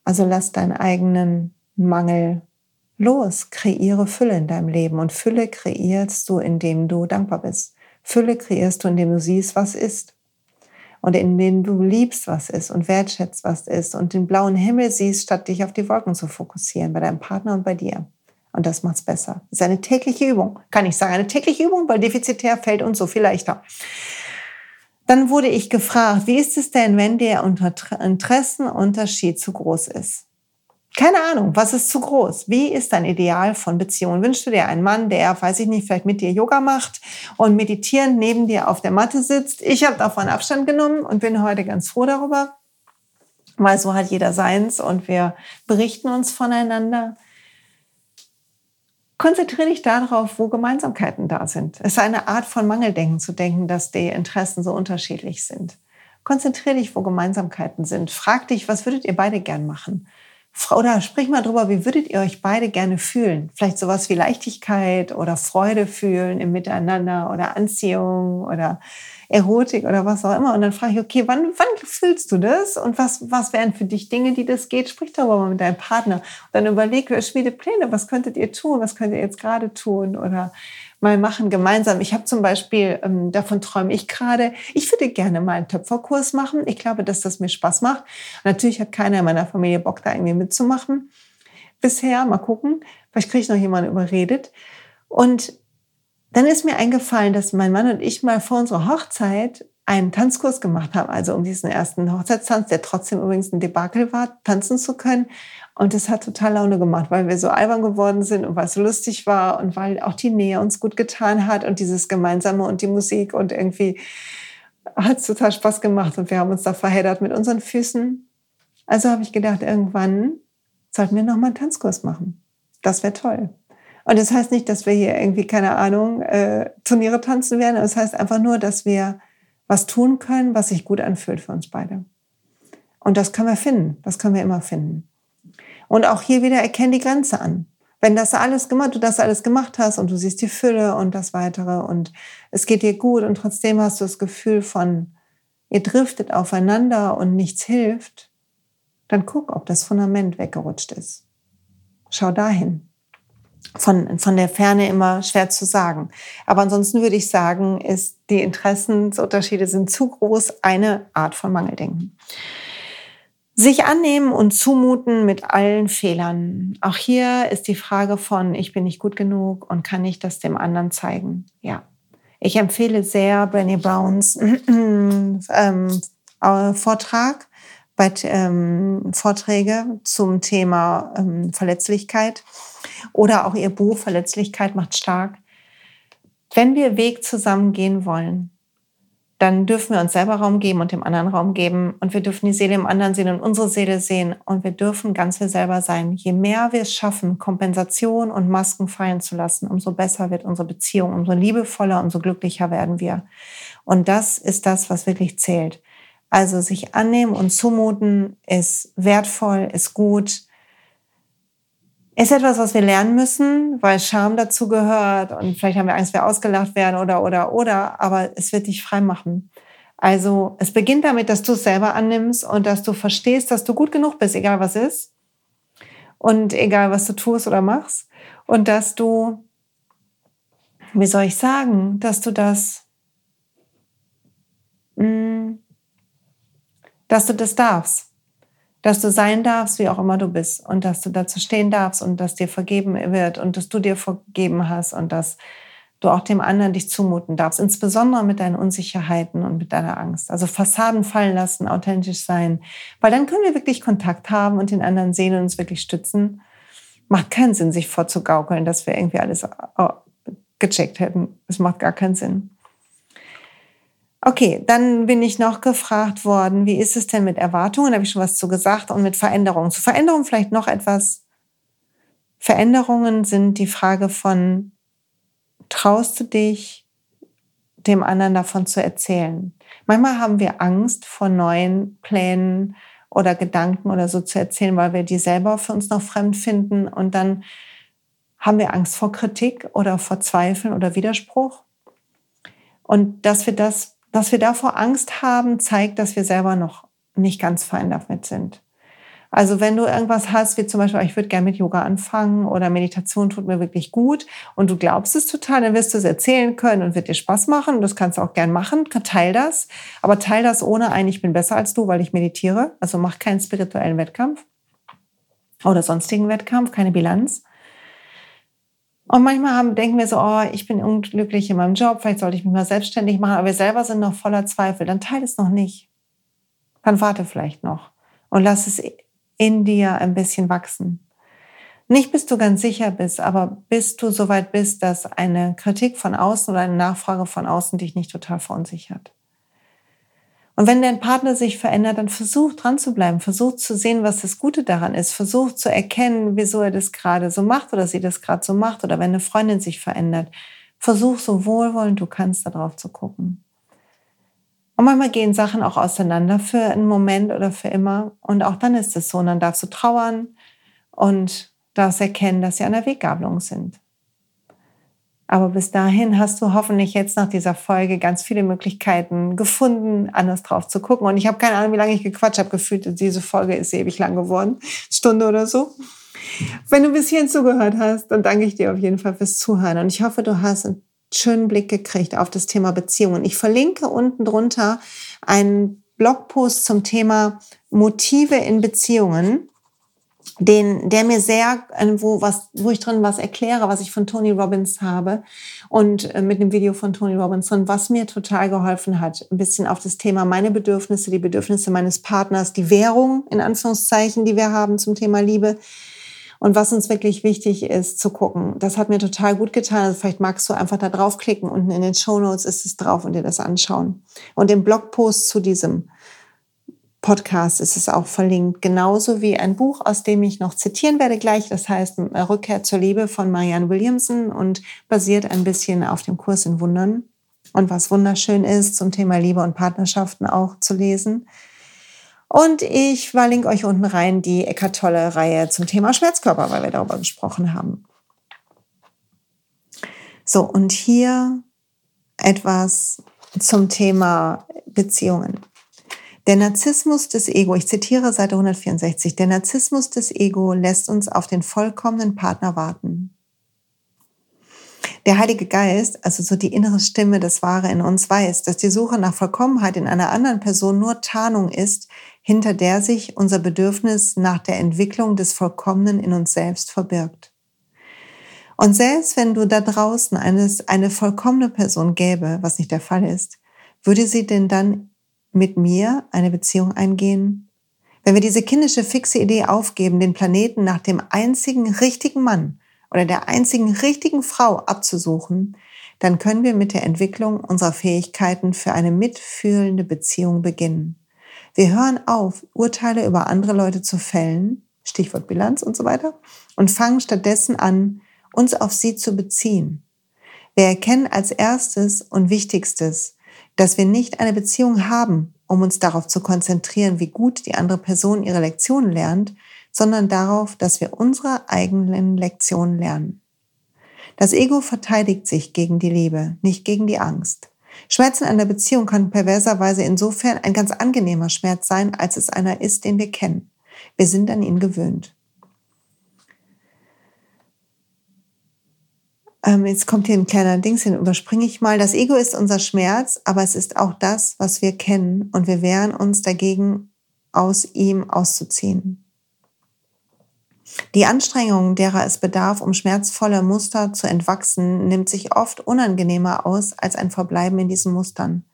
Also lass deinen eigenen Mangel los, kreiere Fülle in deinem Leben. Und Fülle kreierst du, indem du dankbar bist. Fülle kreierst du, indem du siehst, was ist. Und indem du liebst, was ist und wertschätzt, was ist und den blauen Himmel siehst, statt dich auf die Wolken zu fokussieren, bei deinem Partner und bei dir. Und das macht's besser. Das ist eine tägliche Übung. Kann ich sagen, eine tägliche Übung, weil defizitär fällt uns so viel leichter. Dann wurde ich gefragt, wie ist es denn, wenn der Interessenunterschied zu groß ist? Keine Ahnung, was ist zu groß? Wie ist dein Ideal von Beziehungen? Wünschst du dir einen Mann, der, weiß ich nicht, vielleicht mit dir Yoga macht und meditierend neben dir auf der Matte sitzt? Ich habe davon Abstand genommen und bin heute ganz froh darüber, weil so hat jeder seins und wir berichten uns voneinander. Konzentriere dich darauf, wo Gemeinsamkeiten da sind. Es ist eine Art von Mangeldenken zu denken, dass die Interessen so unterschiedlich sind. Konzentriere dich, wo Gemeinsamkeiten sind. Frag dich, was würdet ihr beide gern machen? Oder sprich mal drüber, wie würdet ihr euch beide gerne fühlen? Vielleicht sowas wie Leichtigkeit oder Freude fühlen im Miteinander oder Anziehung oder Erotik oder was auch immer. Und dann frage ich, okay, wann, wann fühlst du das? Und was, was wären für dich Dinge, die das geht? Sprich darüber mal mit deinem Partner. Und dann überleg, schmiede Pläne. Was könntet ihr tun? Was könnt ihr jetzt gerade tun? Oder mal machen gemeinsam. Ich habe zum Beispiel, ähm, davon träume ich gerade, ich würde gerne mal einen Töpferkurs machen. Ich glaube, dass das mir Spaß macht. Natürlich hat keiner in meiner Familie Bock, da irgendwie mitzumachen. Bisher, mal gucken. Vielleicht kriege ich noch jemanden überredet. Und dann ist mir eingefallen, dass mein Mann und ich mal vor unserer Hochzeit einen Tanzkurs gemacht haben, also um diesen ersten Hochzeitstanz, der trotzdem übrigens ein Debakel war, tanzen zu können. Und es hat total Laune gemacht, weil wir so albern geworden sind und weil es so lustig war und weil auch die Nähe uns gut getan hat und dieses Gemeinsame und die Musik und irgendwie hat es total Spaß gemacht und wir haben uns da verheddert mit unseren Füßen. Also habe ich gedacht, irgendwann sollten wir nochmal einen Tanzkurs machen. Das wäre toll. Und das heißt nicht, dass wir hier irgendwie, keine Ahnung, äh, Turniere tanzen werden. Das heißt einfach nur, dass wir was tun können, was sich gut anfühlt für uns beide. Und das können wir finden. Das können wir immer finden. Und auch hier wieder erkenn die Grenze an. Wenn das alles gemacht, du das alles gemacht hast und du siehst die Fülle und das weitere und es geht dir gut und trotzdem hast du das Gefühl von, ihr driftet aufeinander und nichts hilft, dann guck, ob das Fundament weggerutscht ist. Schau dahin. Von, von der Ferne immer schwer zu sagen. Aber ansonsten würde ich sagen, ist, die Interessensunterschiede sind zu groß, eine Art von Mangeldenken. Sich annehmen und zumuten mit allen Fehlern. Auch hier ist die Frage von, ich bin nicht gut genug und kann ich das dem anderen zeigen? Ja. Ich empfehle sehr Brené Browns ähm, Vortrag, bei, ähm, Vorträge zum Thema ähm, Verletzlichkeit oder auch ihr Buch Verletzlichkeit macht stark. Wenn wir Weg zusammen gehen wollen, dann dürfen wir uns selber Raum geben und dem anderen Raum geben. Und wir dürfen die Seele im anderen sehen und unsere Seele sehen. Und wir dürfen ganz wir selber sein. Je mehr wir es schaffen, Kompensation und Masken fallen zu lassen, umso besser wird unsere Beziehung, umso liebevoller, umso glücklicher werden wir. Und das ist das, was wirklich zählt. Also sich annehmen und zumuten ist wertvoll, ist gut ist etwas, was wir lernen müssen, weil Scham dazu gehört und vielleicht haben wir Angst, wir ausgelacht werden oder, oder, oder, aber es wird dich frei machen. Also es beginnt damit, dass du es selber annimmst und dass du verstehst, dass du gut genug bist, egal was ist und egal was du tust oder machst und dass du, wie soll ich sagen, dass du das, mm, dass du das darfst dass du sein darfst, wie auch immer du bist und dass du dazu stehen darfst und dass dir vergeben wird und dass du dir vergeben hast und dass du auch dem anderen dich zumuten darfst, insbesondere mit deinen Unsicherheiten und mit deiner Angst. Also Fassaden fallen lassen, authentisch sein, weil dann können wir wirklich Kontakt haben und den anderen sehen und uns wirklich stützen. Macht keinen Sinn, sich vorzugaukeln, dass wir irgendwie alles äh, gecheckt hätten. Es macht gar keinen Sinn. Okay, dann bin ich noch gefragt worden, wie ist es denn mit Erwartungen? Da habe ich schon was zu gesagt und mit Veränderungen. Zu Veränderungen vielleicht noch etwas. Veränderungen sind die Frage von, traust du dich, dem anderen davon zu erzählen? Manchmal haben wir Angst vor neuen Plänen oder Gedanken oder so zu erzählen, weil wir die selber für uns noch fremd finden und dann haben wir Angst vor Kritik oder vor Zweifeln oder Widerspruch. Und dass wir das dass wir davor Angst haben, zeigt, dass wir selber noch nicht ganz fein damit sind. Also wenn du irgendwas hast, wie zum Beispiel, ich würde gerne mit Yoga anfangen oder Meditation tut mir wirklich gut und du glaubst es total, dann wirst du es erzählen können und wird dir Spaß machen. Das kannst du auch gern machen, teil das. Aber teil das ohne ein, ich bin besser als du, weil ich meditiere. Also mach keinen spirituellen Wettkampf oder sonstigen Wettkampf, keine Bilanz. Und manchmal haben, denken wir so, oh, ich bin unglücklich in meinem Job, vielleicht sollte ich mich mal selbstständig machen, aber wir selber sind noch voller Zweifel. Dann teile es noch nicht. Dann warte vielleicht noch und lass es in dir ein bisschen wachsen. Nicht bis du ganz sicher bist, aber bis du so weit bist, dass eine Kritik von außen oder eine Nachfrage von außen dich nicht total verunsichert. Und wenn dein Partner sich verändert, dann versuch dran zu bleiben, versuch zu sehen, was das Gute daran ist, versuch zu erkennen, wieso er das gerade so macht oder sie das gerade so macht oder wenn eine Freundin sich verändert, versuch so wohlwollend du kannst darauf zu gucken. Und manchmal gehen Sachen auch auseinander für einen Moment oder für immer. Und auch dann ist es so. Und dann darfst du trauern und darfst erkennen, dass sie an der Weggabelung sind. Aber bis dahin hast du hoffentlich jetzt nach dieser Folge ganz viele Möglichkeiten gefunden, anders drauf zu gucken. Und ich habe keine Ahnung, wie lange ich gequatscht habe. Gefühlt, diese Folge ist ewig lang geworden. Stunde oder so. Wenn du bis hierhin zugehört hast, dann danke ich dir auf jeden Fall fürs Zuhören. Und ich hoffe, du hast einen schönen Blick gekriegt auf das Thema Beziehungen. Ich verlinke unten drunter einen Blogpost zum Thema Motive in Beziehungen den, der mir sehr, wo, was, wo ich drin was erkläre, was ich von Tony Robbins habe und äh, mit einem Video von Tony Robbins drin, was mir total geholfen hat, ein bisschen auf das Thema meine Bedürfnisse, die Bedürfnisse meines Partners, die Währung in Anführungszeichen, die wir haben zum Thema Liebe und was uns wirklich wichtig ist zu gucken. Das hat mir total gut getan. Also vielleicht magst du einfach da draufklicken. Unten in den Show Notes ist es drauf und dir das anschauen. Und im Blogpost zu diesem Podcast ist es auch verlinkt, genauso wie ein Buch, aus dem ich noch zitieren werde gleich. Das heißt Rückkehr zur Liebe von Marianne Williamson und basiert ein bisschen auf dem Kurs in Wundern. Und was wunderschön ist, zum Thema Liebe und Partnerschaften auch zu lesen. Und ich verlinke euch unten rein die Eckart Tolle Reihe zum Thema Schmerzkörper, weil wir darüber gesprochen haben. So, und hier etwas zum Thema Beziehungen. Der Narzissmus des Ego, ich zitiere Seite 164, der Narzissmus des Ego lässt uns auf den vollkommenen Partner warten. Der Heilige Geist, also so die innere Stimme, das Wahre in uns weiß, dass die Suche nach Vollkommenheit in einer anderen Person nur Tarnung ist, hinter der sich unser Bedürfnis nach der Entwicklung des Vollkommenen in uns selbst verbirgt. Und selbst wenn du da draußen eines, eine vollkommene Person gäbe, was nicht der Fall ist, würde sie denn dann mit mir eine Beziehung eingehen? Wenn wir diese kindische fixe Idee aufgeben, den Planeten nach dem einzigen richtigen Mann oder der einzigen richtigen Frau abzusuchen, dann können wir mit der Entwicklung unserer Fähigkeiten für eine mitfühlende Beziehung beginnen. Wir hören auf, Urteile über andere Leute zu fällen, Stichwort Bilanz und so weiter, und fangen stattdessen an, uns auf sie zu beziehen. Wir erkennen als erstes und wichtigstes, dass wir nicht eine Beziehung haben, um uns darauf zu konzentrieren, wie gut die andere Person ihre Lektionen lernt, sondern darauf, dass wir unsere eigenen Lektionen lernen. Das Ego verteidigt sich gegen die Liebe, nicht gegen die Angst. Schmerzen der Beziehung kann perverserweise insofern ein ganz angenehmer Schmerz sein, als es einer ist, den wir kennen. Wir sind an ihn gewöhnt. Ähm, jetzt kommt hier ein kleiner Dings hin, überspringe ich mal. Das Ego ist unser Schmerz, aber es ist auch das, was wir kennen und wir wehren uns dagegen, aus ihm auszuziehen. Die Anstrengung, derer es bedarf, um schmerzvolle Muster zu entwachsen, nimmt sich oft unangenehmer aus als ein Verbleiben in diesen Mustern.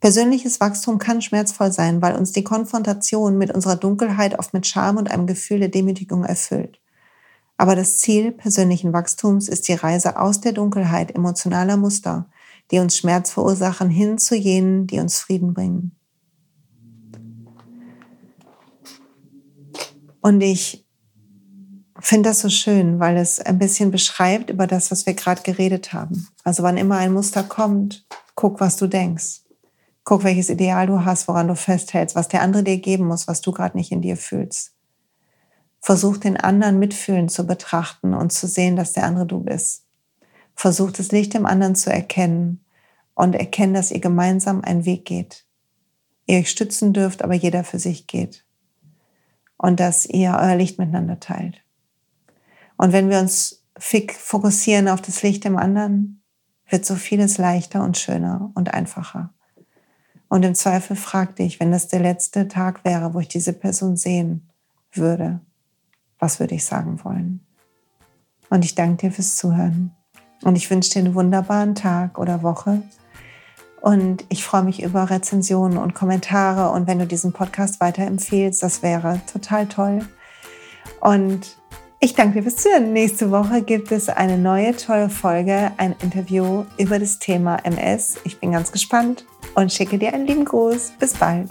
Persönliches Wachstum kann schmerzvoll sein, weil uns die Konfrontation mit unserer Dunkelheit oft mit Scham und einem Gefühl der Demütigung erfüllt. Aber das Ziel persönlichen Wachstums ist die Reise aus der Dunkelheit emotionaler Muster, die uns Schmerz verursachen, hin zu jenen, die uns Frieden bringen. Und ich finde das so schön, weil es ein bisschen beschreibt über das, was wir gerade geredet haben. Also wann immer ein Muster kommt, guck, was du denkst. Guck, welches Ideal du hast, woran du festhältst, was der andere dir geben muss, was du gerade nicht in dir fühlst. Versuch den anderen mitfühlend zu betrachten und zu sehen, dass der andere du bist. Versuch das Licht im anderen zu erkennen und erkennen, dass ihr gemeinsam einen Weg geht. Ihr euch stützen dürft, aber jeder für sich geht. Und dass ihr euer Licht miteinander teilt. Und wenn wir uns fokussieren auf das Licht im anderen, wird so vieles leichter und schöner und einfacher. Und im Zweifel frag dich, wenn das der letzte Tag wäre, wo ich diese Person sehen würde, was würde ich sagen wollen? Und ich danke dir fürs Zuhören. Und ich wünsche dir einen wunderbaren Tag oder Woche. Und ich freue mich über Rezensionen und Kommentare. Und wenn du diesen Podcast weiterempfehlst, das wäre total toll. Und ich danke dir fürs Zuhören. Nächste Woche gibt es eine neue tolle Folge, ein Interview über das Thema MS. Ich bin ganz gespannt und schicke dir einen lieben Gruß. Bis bald.